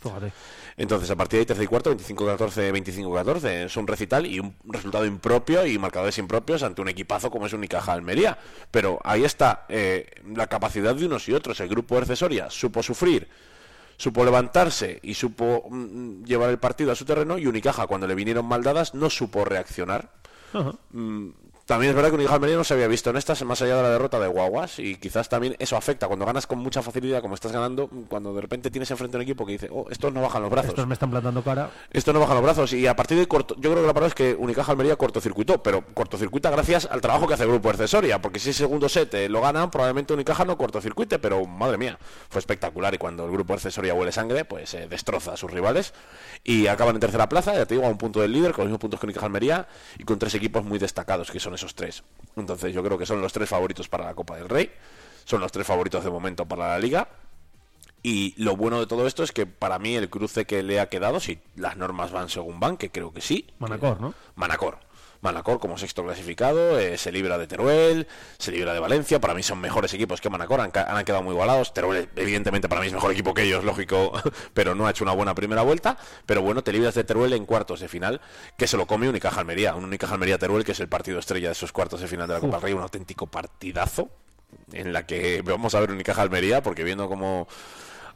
Fíjate. Entonces, a partir de ahí, tercer y cuarto, 25-14, 25-14. Es un recital y un resultado impropio y marcadores impropios ante un equipazo como es Unicaja Almería. Pero ahí está eh, la capacidad de unos y otros. El grupo Ercesoria supo sufrir, supo levantarse y supo mm, llevar el partido a su terreno. Y Unicaja, cuando le vinieron mal dadas, no supo reaccionar. Mm, También es verdad que Unicaja Almería no se había visto en estas, más allá de la derrota de Guaguas, y quizás también eso afecta. Cuando ganas con mucha facilidad, como estás ganando, cuando de repente tienes enfrente un equipo que dice, oh, estos no bajan los brazos. Estos me están plantando cara. Esto no baja los brazos y a partir de corto, yo creo que la palabra es que Unicaja Almería cortocircuitó, pero cortocircuita gracias al trabajo que hace el grupo Ercesoria, porque si el segundo set eh, lo ganan, probablemente Unicaja no cortocircuite, pero madre mía, fue espectacular y cuando el grupo Ercesoria huele sangre, pues eh, destroza a sus rivales y acaban en tercera plaza, ya te digo, a un punto del líder, con los mismos puntos que Unicaja Almería y con tres equipos muy destacados, que son esos tres. Entonces yo creo que son los tres favoritos para la Copa del Rey, son los tres favoritos de momento para la Liga. Y lo bueno de todo esto es que para mí el cruce que le ha quedado, si las normas van según van, que creo que sí. Manacor, ¿no? Manacor. Manacor como sexto clasificado, eh, se libra de Teruel, se libra de Valencia, para mí son mejores equipos que Manacor, han, quedado muy igualados, Teruel evidentemente para mí es mejor equipo que ellos, lógico, pero no ha hecho una buena primera vuelta, pero bueno, te libras de Teruel en cuartos de final, que se lo come Unicaja Almería, un Unicaja Almería Teruel que es el partido estrella de esos cuartos de final de la Copa Rey, un auténtico partidazo, en la que vamos a ver Unicaja Almería, porque viendo cómo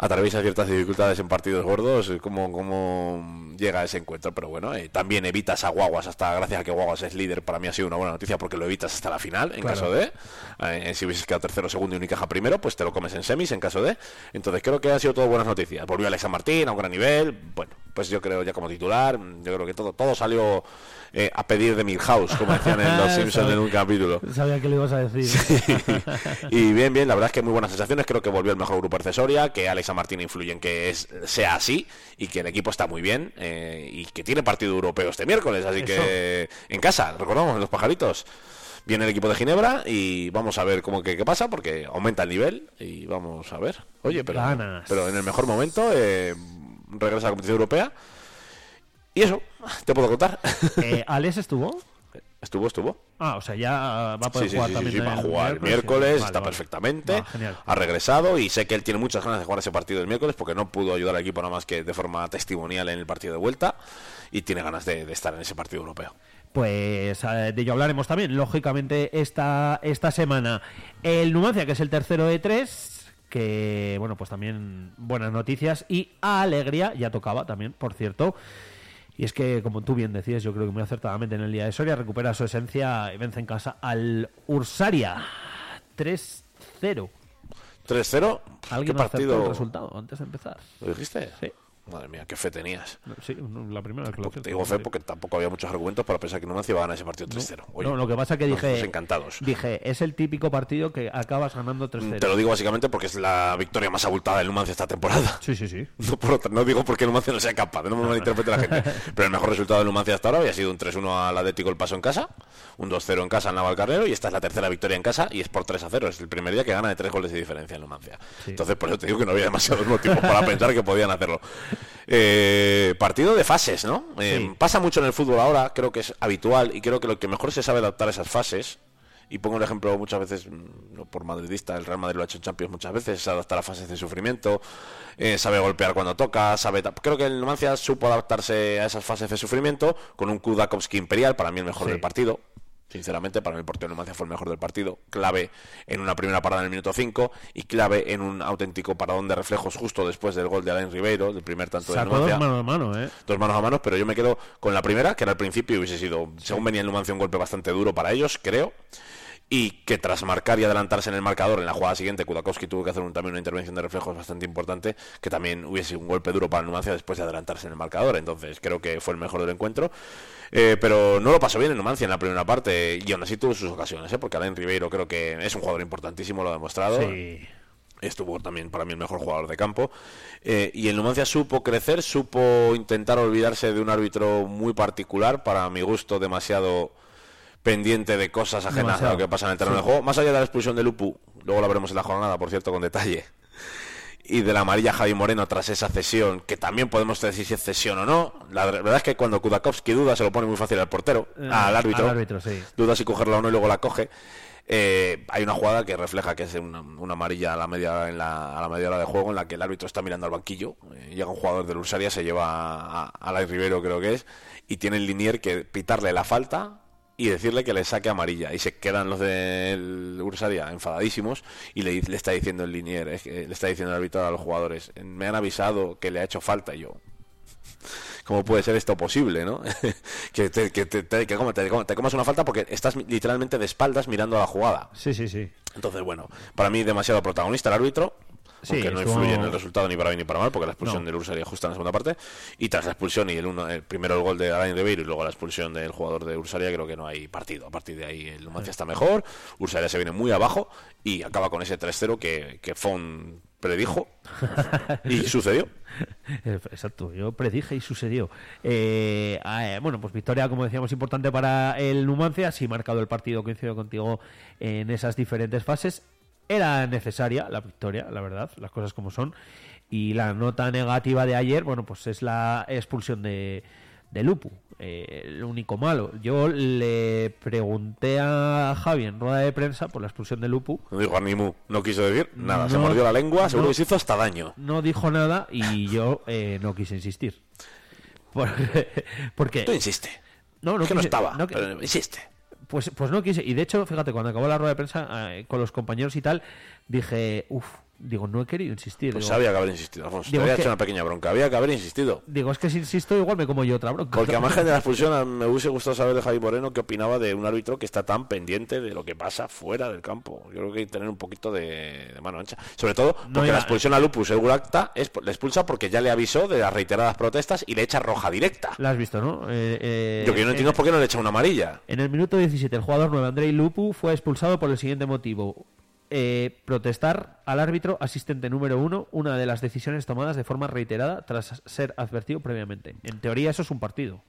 atraviesa ciertas dificultades en partidos gordos, eh, cómo, cómo llega a ese encuentro, pero bueno, eh, también evitas a Guaguas hasta, gracias a que Guaguas es líder, para mí ha sido una buena noticia porque lo evitas hasta la final, en Claro. caso de, eh, si hubieses quedado tercero, segundo y Unicaja primero, pues te lo comes en semis, en caso de, entonces creo que ha sido todo buenas noticias, volvió Alexa Martín a un gran nivel, bueno, pues yo creo ya como titular, yo creo que todo, todo salió eh, a pedir de Milhouse, como decían en Los Simpsons en un capítulo. Sabía que lo ibas a decir. Y bien, bien, la verdad es que muy buenas sensaciones. Creo que volvió el mejor grupo accesoria, que Alexa Martín influye en que es, sea así y que el equipo está muy bien eh, y que tiene partido europeo este miércoles. Así que en casa, recordamos, en los pajaritos. Viene el equipo de Ginebra y vamos a ver cómo que qué pasa porque aumenta el nivel y vamos a ver. Oye, pero, Ganas. pero en el mejor momento eh, regresa a la competición europea. Y eso, te puedo contar. Eh, ¿Alex estuvo? Estuvo, estuvo. Ah, o sea, ya va a poder Sí, jugar sí, también. sí, sí, va a el jugar el sí. miércoles, Vale, está vale. perfectamente, Va, ha regresado y sé que él tiene muchas ganas de jugar ese partido el miércoles porque no pudo ayudar al equipo nada más que de forma testimonial en el partido de vuelta y tiene ganas de, de estar en ese partido europeo. Pues eh, de ello hablaremos también, lógicamente, esta, esta semana. El Numancia, que es el tercero de tres, que, bueno, pues también buenas noticias y alegría, ya tocaba también, por cierto. Y es que, como tú bien decías, yo creo que muy acertadamente en el día de Soria, recupera su esencia y vence en casa al Ursaria. 3-0. 3-0, ¿qué ¿Alguien acertó partido? el resultado antes de empezar? ¿Lo dijiste? Sí. Madre mía, qué fe tenías. Sí, la primera que lo Te digo fe porque tampoco había muchos argumentos para pensar que Numancia iba a ganar ese partido 3-0. Oye, no, lo que pasa que nosotros dije. encantados. Dije, es el típico partido que acabas ganando 3-0. Te lo digo básicamente porque es la victoria más abultada del Numancia esta temporada. Sí, sí, sí. No, por otra- no digo porque el Numancia no sea capaz, no me malinterprete la gente. Pero el mejor resultado del Numancia hasta ahora había sido un 3-1 al Atlético el paso en casa, un 2-0 en casa al Navalcarnero y esta es la tercera victoria en casa y es por 3-0. Es el primer día que gana de tres goles de diferencia el Numancia. Entonces, por eso te digo que no había demasiados motivos para pensar que podían hacerlo. Eh, partido de fases, ¿no? Eh, Pasa mucho en el fútbol ahora, creo que es habitual y creo que lo que mejor se sabe adaptar a esas fases y pongo el ejemplo muchas veces, mm, no por madridista, el Real Madrid lo ha hecho en Champions muchas veces, se adapta a fases de sufrimiento, eh, sabe golpear cuando toca, sabe... Creo que el Numancia supo adaptarse a esas fases de sufrimiento con un Kudakovsky imperial, para mí el mejor Sí. del partido. Sinceramente, para mí el portero Numancia fue el mejor del partido. Clave en una primera parada en el minuto 5 y clave en un auténtico paradón de reflejos justo después del gol de Alain Ribeiro, del primer tanto de Sacó dos Numancia mano a mano, ¿eh? dos manos a manos, pero yo me quedo con la primera, que era al principio y hubiese sido, según venía el Numancia, un golpe bastante duro para ellos, creo. Y que tras marcar y adelantarse en el marcador en la jugada siguiente, Kudakowski tuvo que hacer un- también una intervención de reflejos bastante importante, que también hubiese un golpe duro para Numancia después de adelantarse en el marcador. Entonces creo que fue el mejor del encuentro. Eh, pero no lo pasó bien el Numancia en la primera parte y aún así tuvo sus ocasiones, ¿eh? porque Alain Ribeiro creo que es un jugador importantísimo, lo ha demostrado. Sí. Estuvo también para mí el mejor jugador de campo. Eh, y el Numancia supo crecer, supo intentar olvidarse de un árbitro muy particular, para mi gusto demasiado pendiente de cosas ajenas a lo que pasa en el terreno Sí. de juego. Más allá de la expulsión de Lupu, luego la veremos en la jornada, por cierto, con detalle. Y de la amarilla Javi Moreno tras esa cesión, que también podemos decir si es cesión o no. La verdad es que cuando Kudakowski duda se lo pone muy fácil al portero, Eh, al árbitro. al árbitro, sí. Duda si cogerla o no y luego la coge. Eh, hay una jugada que refleja que es una, una amarilla a la media en la, a la media hora de juego en la que el árbitro está mirando al banquillo. Eh, llega un jugador del Ursaria, se lleva a, a Lai Rivero, creo que es, y tiene el linier que pitarle la falta y decirle que le saque amarilla. Y se quedan los del Ursaria enfadadísimos y le, le está diciendo el linier, que le está diciendo el árbitro a los jugadores, me han avisado que le ha hecho falta y yo. ¿Cómo puede ser esto posible, no? que te, que te- te- que como te comas una falta porque estás literalmente de espaldas mirando a la jugada. Sí, sí, sí. Entonces, bueno, para mí demasiado protagonista el árbitro. Sí, aunque no influye en el resultado ni para bien ni para mal, porque la expulsión No. del Ursaria justa en la segunda parte. Y tras la expulsión y el, uno, el primero el gol de Alain Ribeiro y luego la expulsión del jugador de Ursaria, creo que no hay partido. A partir de ahí el Numancia está mejor, Ursaria se viene muy abajo y acaba con ese 3-0 que, que Fon predijo y sucedió. Exacto, yo predije y sucedió. Eh, ah, eh, bueno, pues victoria, como decíamos, importante para el Numancia. Sí, marcado el partido, coincido contigo en esas diferentes fases. Era necesaria la victoria, la verdad, las cosas como son. Y la nota negativa de ayer, bueno, pues es la expulsión de, de Lupu. Eh, el único malo. Yo le pregunté a Javi en rueda de prensa por la expulsión de Lupu. No dijo ni mu, no quiso decir nada, se mordió la lengua, seguro no. que se hizo hasta daño. no dijo nada y yo eh, no quise insistir. Por- porque Tú insiste. no, no Es que no quise- estaba, no pero insiste. Pues, pues no quise. Y de hecho, fíjate, cuando acabó la rueda de prensa eh, con los compañeros y tal, dije, uff, digo, no he querido insistir. Pues digo, había que haber insistido, Alfonso. Te había que- hecho una pequeña bronca, había que haber insistido. digo, es que si insisto, igual me como yo otra bronca. Porque a margen de la expulsión, me hubiese gustado saber de Javi Moreno qué opinaba de un árbitro que está tan pendiente de lo que pasa fuera del campo. Yo creo que hay que tener un poquito de, de mano ancha. Sobre todo porque la expulsión a Lupus, el Gulacta, es, le expulsa porque ya le avisó de las reiteradas protestas y le echa roja directa. La has visto, ¿no? Eh, eh, Yo que no entiendo en- es por qué no le echa una amarilla. En el minuto 17, el jugador 9, Andrei Lupu, fue expulsado por el siguiente motivo. Eh, protestar al árbitro asistente número uno una de las decisiones tomadas de forma reiterada tras ser advertido previamente. En teoría eso es un partido.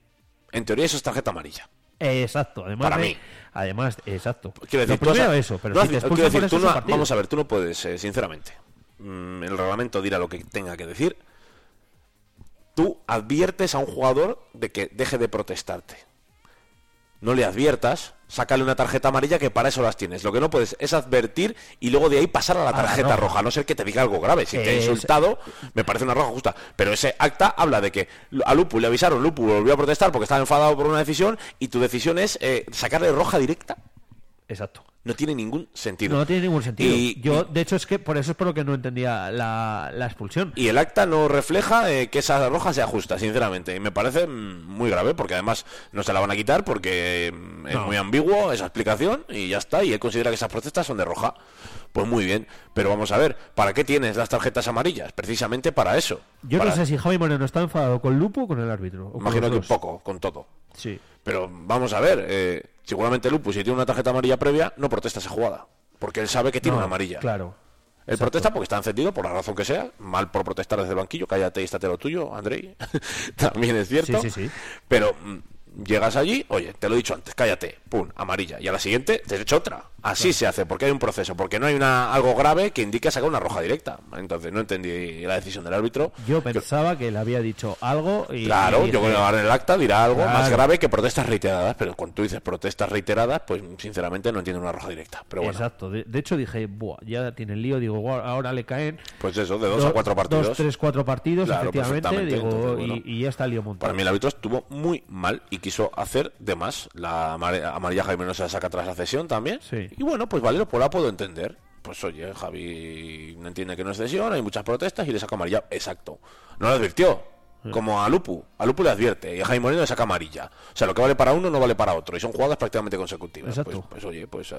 En teoría eso es tarjeta amarilla. Eh, exacto, además Para de- mí. además, exacto. Quiero decir, Lo primero eso, pero tú si te quiero decir, tú no- vamos a ver, tú no puedes, eh, sinceramente. mm, el reglamento dirá lo que tenga que decir. Tú adviertes a un jugador de que deje de protestarte. No le adviertas, sácale una tarjeta amarilla que para eso las tienes. Lo que no puedes es advertir y luego de ahí pasar a la A la tarjeta roja. a no ser que te diga algo grave. Si te ha insultado, me parece una roja justa. Pero ese acta habla de que a Lupu le avisaron, Lupu volvió a protestar porque estaba enfadado por una decisión y tu decisión es eh, sacarle roja directa. Exacto. No tiene ningún sentido. No tiene ningún sentido. Y- Yo, de hecho, es que por eso es por lo que no entendía la, la expulsión. Y el acta no refleja eh, que esa roja sea justa, sinceramente. Y me parece mm, muy grave, porque además no se la van a quitar, porque mm, es No. muy ambiguo esa explicación, y ya está. Y él considera que esas protestas son de roja. Pues muy bien. Pero vamos a ver, ¿para qué tienes las tarjetas amarillas? Precisamente para eso. Yo Para- no sé si Javi Moreno está enfadado con Lupo o con el árbitro. o Imagino que un poco, con todo. Sí. Pero vamos a ver, eh, seguramente Lupus, si tiene una tarjeta amarilla previa, no protesta esa jugada. Porque él sabe que tiene No, una amarilla. Claro. Él protesta porque está encendido, por la razón que sea. Mal por protestar desde el banquillo. Cállate y estate lo tuyo, Andrei. También es cierto. Sí, sí, sí. Pero mm, llegas allí, oye, te lo he dicho antes, cállate, pum, amarilla. Y a la siguiente te he hecho otra. Así se hace, porque hay un proceso, porque no hay una algo grave que indique sacar una roja directa. Entonces no entendí la decisión del árbitro. Yo pensaba que le había dicho algo y... Claro, y yo creo que en el acta dirá algo más grave que protestas reiteradas, pero cuando tú dices protestas reiteradas, pues sinceramente no entiendo una roja directa. Pero bueno, Exacto. De, de hecho dije, Buah, ya tiene el lío. Digo, "Guau, ahora le caen... pues eso, de dos a cuatro partidos. Dos, tres, cuatro partidos, Claro, efectivamente. Digo, entonces, bueno. y, y ya está el lío montado. Para mí el árbitro estuvo muy mal y quiso hacer de más. La amarilla Jaime no se la saca tras la cesión también. Sí. Y bueno, pues vale, pues la puedo entender. Pues oye, Javi no entiende que no es cesión, hay muchas protestas y le saca amarilla. Exacto. No lo advirtió. Como a Lupu. A Lupu le advierte y a Jaime Moreno le saca amarilla. O sea, lo que vale para uno no vale para otro. Y son jugadas prácticamente consecutivas. Exacto. Pues, pues, oye, pues... eh,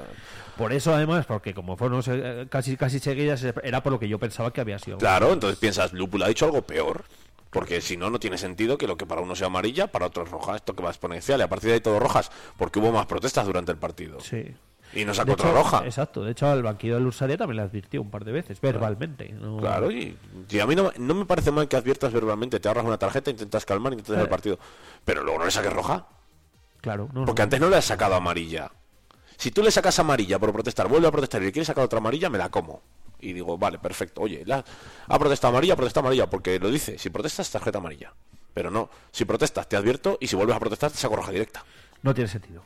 Por eso, además, porque como fueron eh, casi, casi seguidas, era por lo que yo pensaba que había sido. Claro, entonces piensas, Lupu le ha dicho algo peor. Porque si no, no tiene sentido que lo que para uno sea amarilla, para otro es roja. Esto que va exponencial. Y a partir de ahí todo rojas. Porque hubo más protestas durante el partido. Sí. Y no sacó otra roja. Exacto, de hecho al banquillo del Ursaria también le advirtió un par de veces, verbalmente. no- Claro, y, y a mí no, no me parece mal que adviertas verbalmente, te ahorras una tarjeta, intentas calmar, intentas dejar el Eh. partido. Pero luego no le saques roja. Claro, no, Porque antes no le has sacado amarilla. Si tú le sacas amarilla por protestar, vuelve a protestar y le quieres sacar otra amarilla, me la como. Y digo, vale, perfecto. Oye, la, ha protestado amarilla, protesta amarilla, porque lo dice. Si protestas, tarjeta amarilla. Pero no, si protestas, te advierto, y si vuelves a protestar, te saco roja directa. No tiene sentido.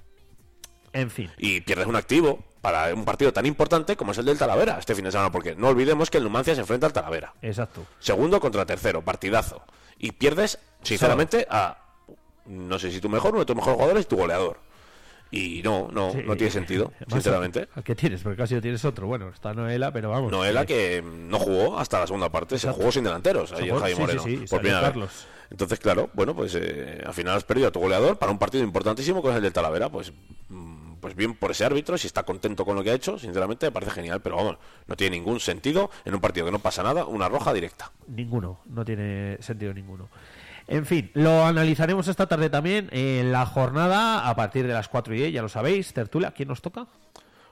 En fin. Y pierdes un activo para un partido tan importante como es el del Talavera este fin de semana, porque no olvidemos que el Numancia se enfrenta al Talavera. Exacto. Segundo contra tercero, partidazo. Y pierdes, sinceramente, a no sé si tu mejor, uno de tus mejores jugadores y tu goleador. Y no, no, Sí. no tiene sentido, sinceramente. ¿A qué tienes? Porque casi no tienes otro. Bueno, está Noela, pero vamos. Noela eh, que no jugó hasta la segunda parte, se jugó sin delanteros, ahí en sí, Moreno, sí, sí, por primera vez. Entonces, claro, bueno, pues eh, al final has perdido a tu goleador para un partido importantísimo que es el del Talavera, pues mm, pues bien por ese árbitro, si está contento con lo que ha hecho, sinceramente me parece genial, pero vamos, no tiene ningún sentido en un partido que no pasa nada, una roja directa. Ninguno, no tiene sentido ninguno. En fin, lo analizaremos esta tarde también en la jornada a partir de las 4 y 10, ya lo sabéis. Tertulia, ¿quién nos toca?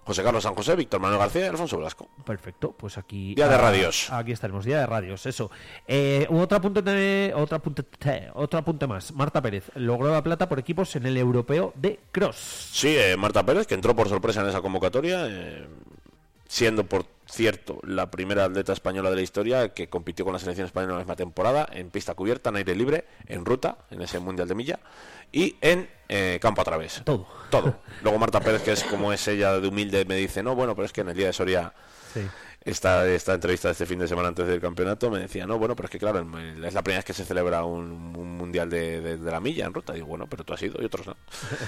José Carlos San José, Víctor Manuel García y Alfonso Blasco. Perfecto, pues aquí. Día de ah, radios. Aquí estaremos, día de radios, eso. Eh, otro, apunte de- otro, apunte, te- otro apunte más. Marta Pérez logró la plata por equipos en el europeo de cross. Sí, eh, Marta Pérez, que entró por sorpresa en esa convocatoria, eh, siendo, por cierto, la primera atleta española de la historia que compitió con la selección española en la misma temporada, en pista cubierta, en aire libre, en ruta, en ese Mundial de Milla, y en eh, campo a través. Todo. Todo. Luego Marta Pérez, que es como es ella de humilde, me dice, no, bueno, pero es que en el día de Soria... Sí. Esta, esta entrevista de este fin de semana antes del campeonato me decía, no, bueno, pero es que claro, en- es la primera vez que se celebra un, un mundial de, de- de la milla en ruta. Digo, bueno, pero tú has ido y otros no.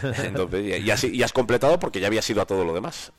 Entonces, y, has, y has completado porque ya habías ido a todo lo demás.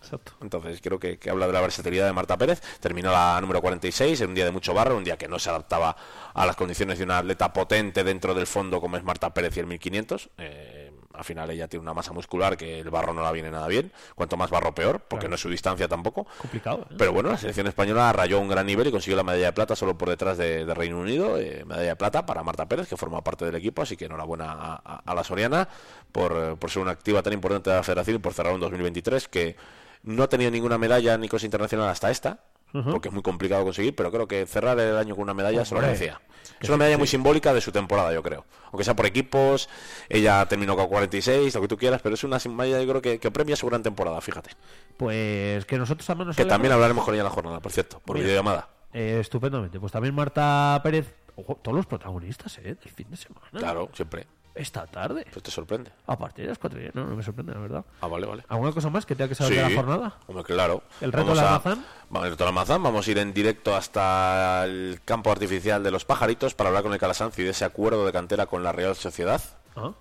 Entonces, creo que, que habla de la versatilidad de Marta Pérez. Terminó la número 46 en un día de mucho barro, un día que no se adaptaba a las condiciones de una atleta potente dentro del fondo como es Marta Pérez y el 1500. Eh, al final ella tiene una masa muscular que el barro no la viene nada bien. Cuanto más barro, peor, porque Claro. no es su distancia tampoco. Complicado. ¿eh? Pero bueno, la selección española rayó un gran nivel y consiguió la medalla de plata solo por detrás de, de Reino Unido. eh, medalla de plata para Marta Pérez, que forma parte del equipo. Así que enhorabuena a, a- a la Soriana por, eh, por ser una activa tan importante de la federación y por cerrar un 2023 que no ha tenido ninguna medalla ni cosa internacional hasta esta. Ujú. Porque es muy complicado conseguir, pero creo que cerrar el año con una medalla se lo merecía. Es una medalla sí. muy simbólica de su temporada, yo creo. Aunque sea por equipos, ella terminó con 46, lo que tú quieras, pero es una medalla, yo creo que, que premia su gran temporada, fíjate. Pues que nosotros también nos Que también hablaremos con ella en la jornada, por cierto, por videollamada. Eh, estupendamente. Pues también Marta Pérez, ojo, todos los protagonistas ¿eh? del fin de semana. Claro, siempre. Esta tarde. Pues te sorprende. A partir de las 4 y 10. No, no me sorprende, la verdad. Ah, vale, vale. ¿Alguna cosa más que tenga que saber de la jornada? Hombre, claro. ¿El reto Vamos de la? Vamos, el reto de la. Vamos a ir en directo hasta el campo artificial de los pajaritos para hablar con el Calasancio y de ese acuerdo de cantera con la Real Sociedad. Ah.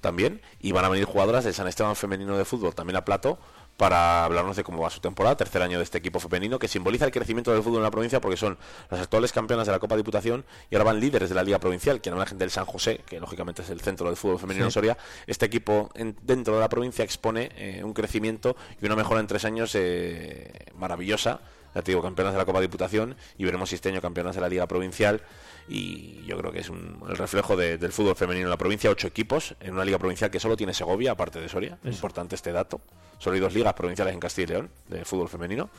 También. Y van a venir jugadoras del San Esteban Femenino de Fútbol, también a plato, para hablarnos de cómo va su temporada, tercer año de este equipo femenino, que simboliza el crecimiento del fútbol en la provincia porque son las actuales campeonas de la Copa Diputación y ahora van líderes de la Liga Provincial, que en homenaje del San José, que lógicamente es el centro del fútbol femenino Sí. en Soria. Este equipo en- dentro de la provincia expone eh, un crecimiento y una mejora en tres años eh, maravillosa. Ya te digo, campeonas de la Copa Diputación y veremos si este año campeonas de la Liga Provincial. Y yo creo que es un, el reflejo de- del fútbol femenino en la provincia. Ocho equipos en una liga provincial que solo tiene Segovia, aparte de Soria. Eso. Importante este dato. Solo hay dos ligas provinciales en Castilla y León de fútbol femenino.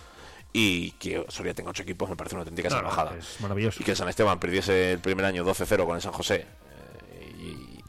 Y que Soria tenga ocho equipos me parece una auténtica no, salvajada. es maravilloso. Y que San Esteban perdiese el primer año 12-0 con el San José. eh, y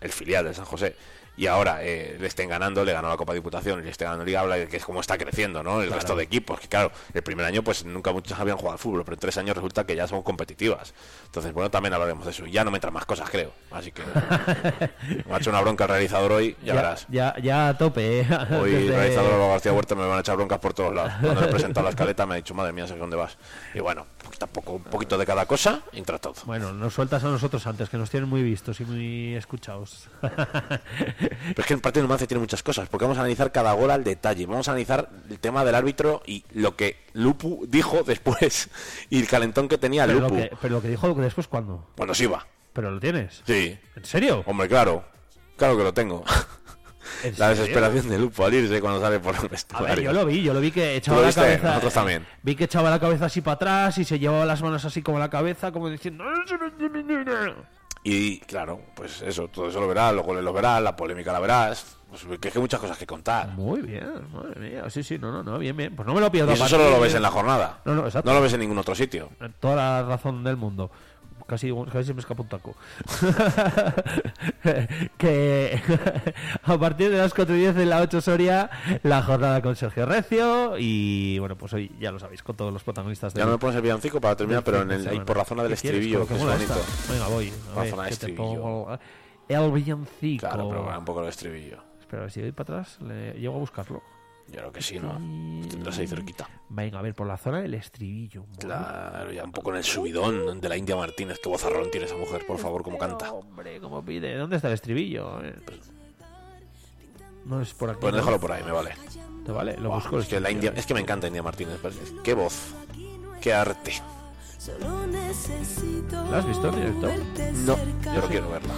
el filial del San José. Y ahora eh, le estén ganando, le ganó la Copa Diputación y le esté ganando Liga, habla de que es como está creciendo, ¿no? El Claro. resto de equipos, que claro, el primer año pues nunca muchos habían jugado al fútbol, pero en tres años resulta que ya son competitivas. Entonces, bueno, también hablaremos de eso. Y ya no me entran más cosas, creo. Así que me ha hecho una bronca el realizador hoy, ya, verás. Ya, ya a tope. ¿eh? Hoy el Desde- realizador Álvaro García Huerta me van a echar broncas por todos lados. Cuando le he presentado la escaleta me ha dicho, madre mía, sé dónde vas. Y bueno, tampoco un poquito de cada cosa, entra todo. Bueno, nos sueltas a nosotros antes, que nos tienen muy vistos y muy escuchados. Pero es que el partido de Numancia tiene muchas cosas, porque vamos a analizar cada gol al detalle. Vamos a analizar el tema del árbitro y lo que Lupu dijo después y el calentón que tenía pero, Lupu. lo que, pero lo que dijo después, ¿cuándo? Cuando se iba. ¿Pero lo tienes? Sí. ¿En serio? Hombre, claro. Claro que lo tengo. ¿En La desesperación de Lupo al irse cuando sale por el A vestuario. ver, yo lo vi, yo lo vi que ¿Tú echaba la cabeza. Nosotros también. Vi que echaba la cabeza así para atrás y se llevaba las manos así como la cabeza, como diciendo. Y claro, pues eso, todo eso lo verás, los goles lo verás, la polémica la verás. Pues que hay muchas cosas que contar. Muy bien, madre mía. Sí, sí, no, no, no, bien, bien. Pues no me lo pierdo. Y eso aparte solo lo de- ves en la jornada. No, no, exacto. No lo ves en ningún otro sitio. Toda la razón del mundo. Casi, casi me escapa un taco. que a partir de las 4 y 10 en la 8 Soria, la jornada con Sergio Recio. Y bueno, pues hoy ya lo sabéis, con todos los protagonistas. Ya del- no me pones el villancico para terminar, del pero en de el, ahí por la zona del estribillo, que es bonito. Venga, voy. A La zona de te estribillo. el villancico. Claro, pero un poco el estribillo. Espera, a ver si voy para atrás, le... llego a buscarlo. Yo creo que sí, ¿no? Tendrás ahí cerquita. Venga, a ver, por la zona del estribillo. Claro, ya un poco en el subidón de la India Martínez. Qué vozarrón tiene esa mujer, por favor, cómo canta. Hombre, ¿cómo pide? ¿Dónde está el estribillo? eh? No es por aquí. Pues déjalo por ahí, me vale. ¿Te vale? Lo busco. es que la. India, es que me encanta India Martínez. pues, Qué voz, qué arte. ¿La has visto en directo? No, yo no quiero verla.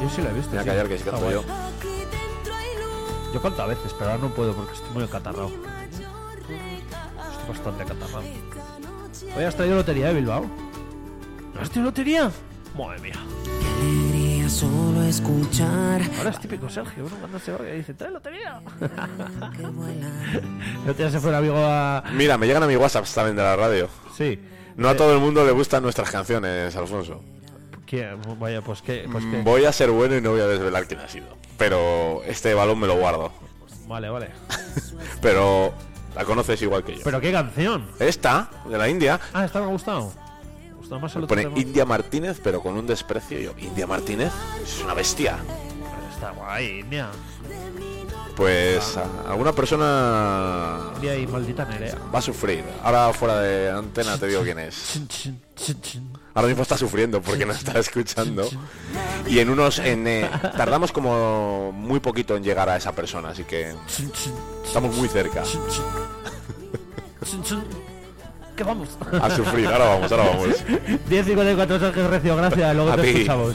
Yo sí la he visto. Voy a callar que Está canto. Yo canto a veces, pero ahora no puedo porque estoy muy acatarrado. Estoy bastante acatarrado. Hoy has traído lotería de Bilbao. ¿No has traído lotería? Madre mía. Alegría solo escuchar. Ahora es típico Sergio, uno cuando se va y dice, trae lotería. Día se fue el amigo a... Mira, me llegan a mi WhatsApp también de la radio. Sí. No a todo el mundo le gustan nuestras canciones, Alfonso. ¿Qué? Vaya, pues que... Pues Mm, que... Voy a ser bueno y no voy a desvelar quién ha sido. Pero este balón me lo guardo. Vale, vale. Pero la conoces igual que yo. ¿Pero qué canción? Esta, de la India, Ah, esta me ha gustado. Me gusta más me pone tema. India Martínez, pero con un desprecio. Yo, India Martínez es una bestia. Está guay, India. Pues a- alguna persona India y maldita Nerea. va a sufrir. Ahora fuera de antena te digo quién es. Ahora mismo está sufriendo porque no está escuchando. Y en unos... En, eh, tardamos como muy poquito en llegar a esa persona, así que estamos muy cerca. ¿Qué vamos? A sufrir, ahora vamos, ahora vamos. 10.54 Sergio Recio, gracias. Luego A te ti. escuchamos.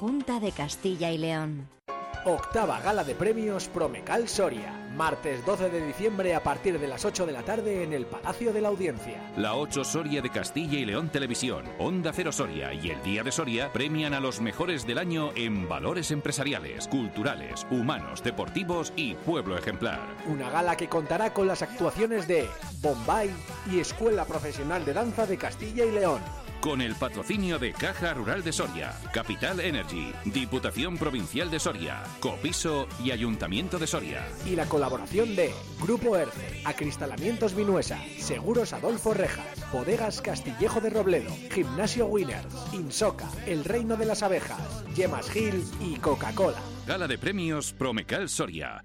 Junta de Castilla y León. Octava gala de premios Promecal Soria. Martes 12 de diciembre a partir de las 8 de la tarde en el Palacio de la Audiencia. La 8 Soria de Castilla y León Televisión, Onda Cero Soria y el Día de Soria premian a los mejores del año en valores empresariales, culturales, humanos, deportivos y pueblo ejemplar. Una gala que contará con las actuaciones de Bombay y Escuela Profesional de Danza de Castilla y León. Con el patrocinio de Caja Rural de Soria, Capital Energy, Diputación Provincial de Soria, Copiso y Ayuntamiento de Soria. Y la colaboración de Grupo ERCE, Acristalamientos Vinuesa, Seguros Adolfo Rejas, Bodegas Castillejo de Robledo, Gimnasio Winners, Insoca, El Reino de las Abejas, Yemas Gil y Coca-Cola. Gala de Premios Promecal Soria.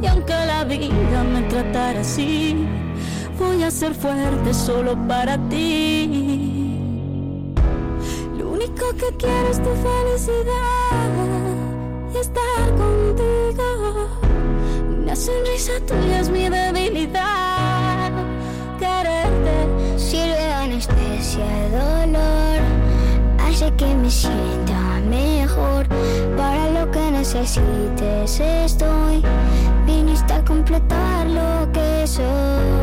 Y aunque la vida me tratara así, voy a ser fuerte solo para ti. Lo único que quiero es tu felicidad y estar contigo. Una sonrisa tuya es mi debilidad. Quererte Sirve anestesia el dolor, hace que me sienta mejor. Para lo que necesites completar soy.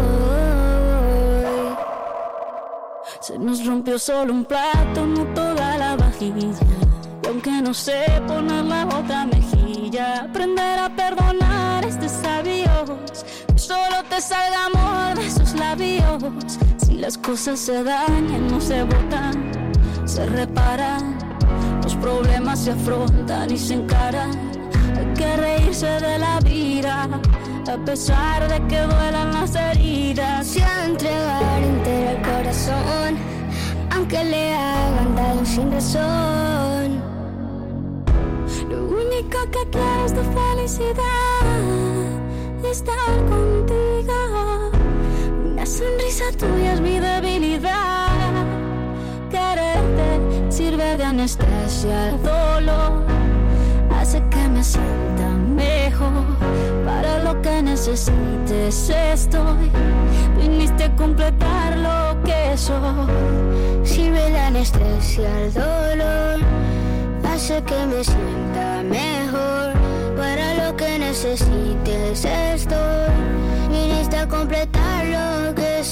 Se nos rompió solo un plato, no toda la vajilla. Y aunque no sé poner la otra mejilla, aprender a perdonar es de sabios. Que solo te salga amor de esos labios. Si las cosas se dañan, no se botan, se reparan. Los problemas se afrontan y se encaran. Hay que reírse de la vida, a pesar de que duelan las heridas. Se entregar entero el corazón, aunque le hagan daño sin razón. Lo único que quiero es tu felicidad estar contigo. Una sonrisa tuya es mi debilidad. Quererte sirve de anestesia al dolor, hace que me sienta mejor. Que necesites estoy, viniste a completar lo que soy. Sirve de anestesia al dolor, hace que me sienta mejor. Para lo que necesites estoy, viniste a completar lo que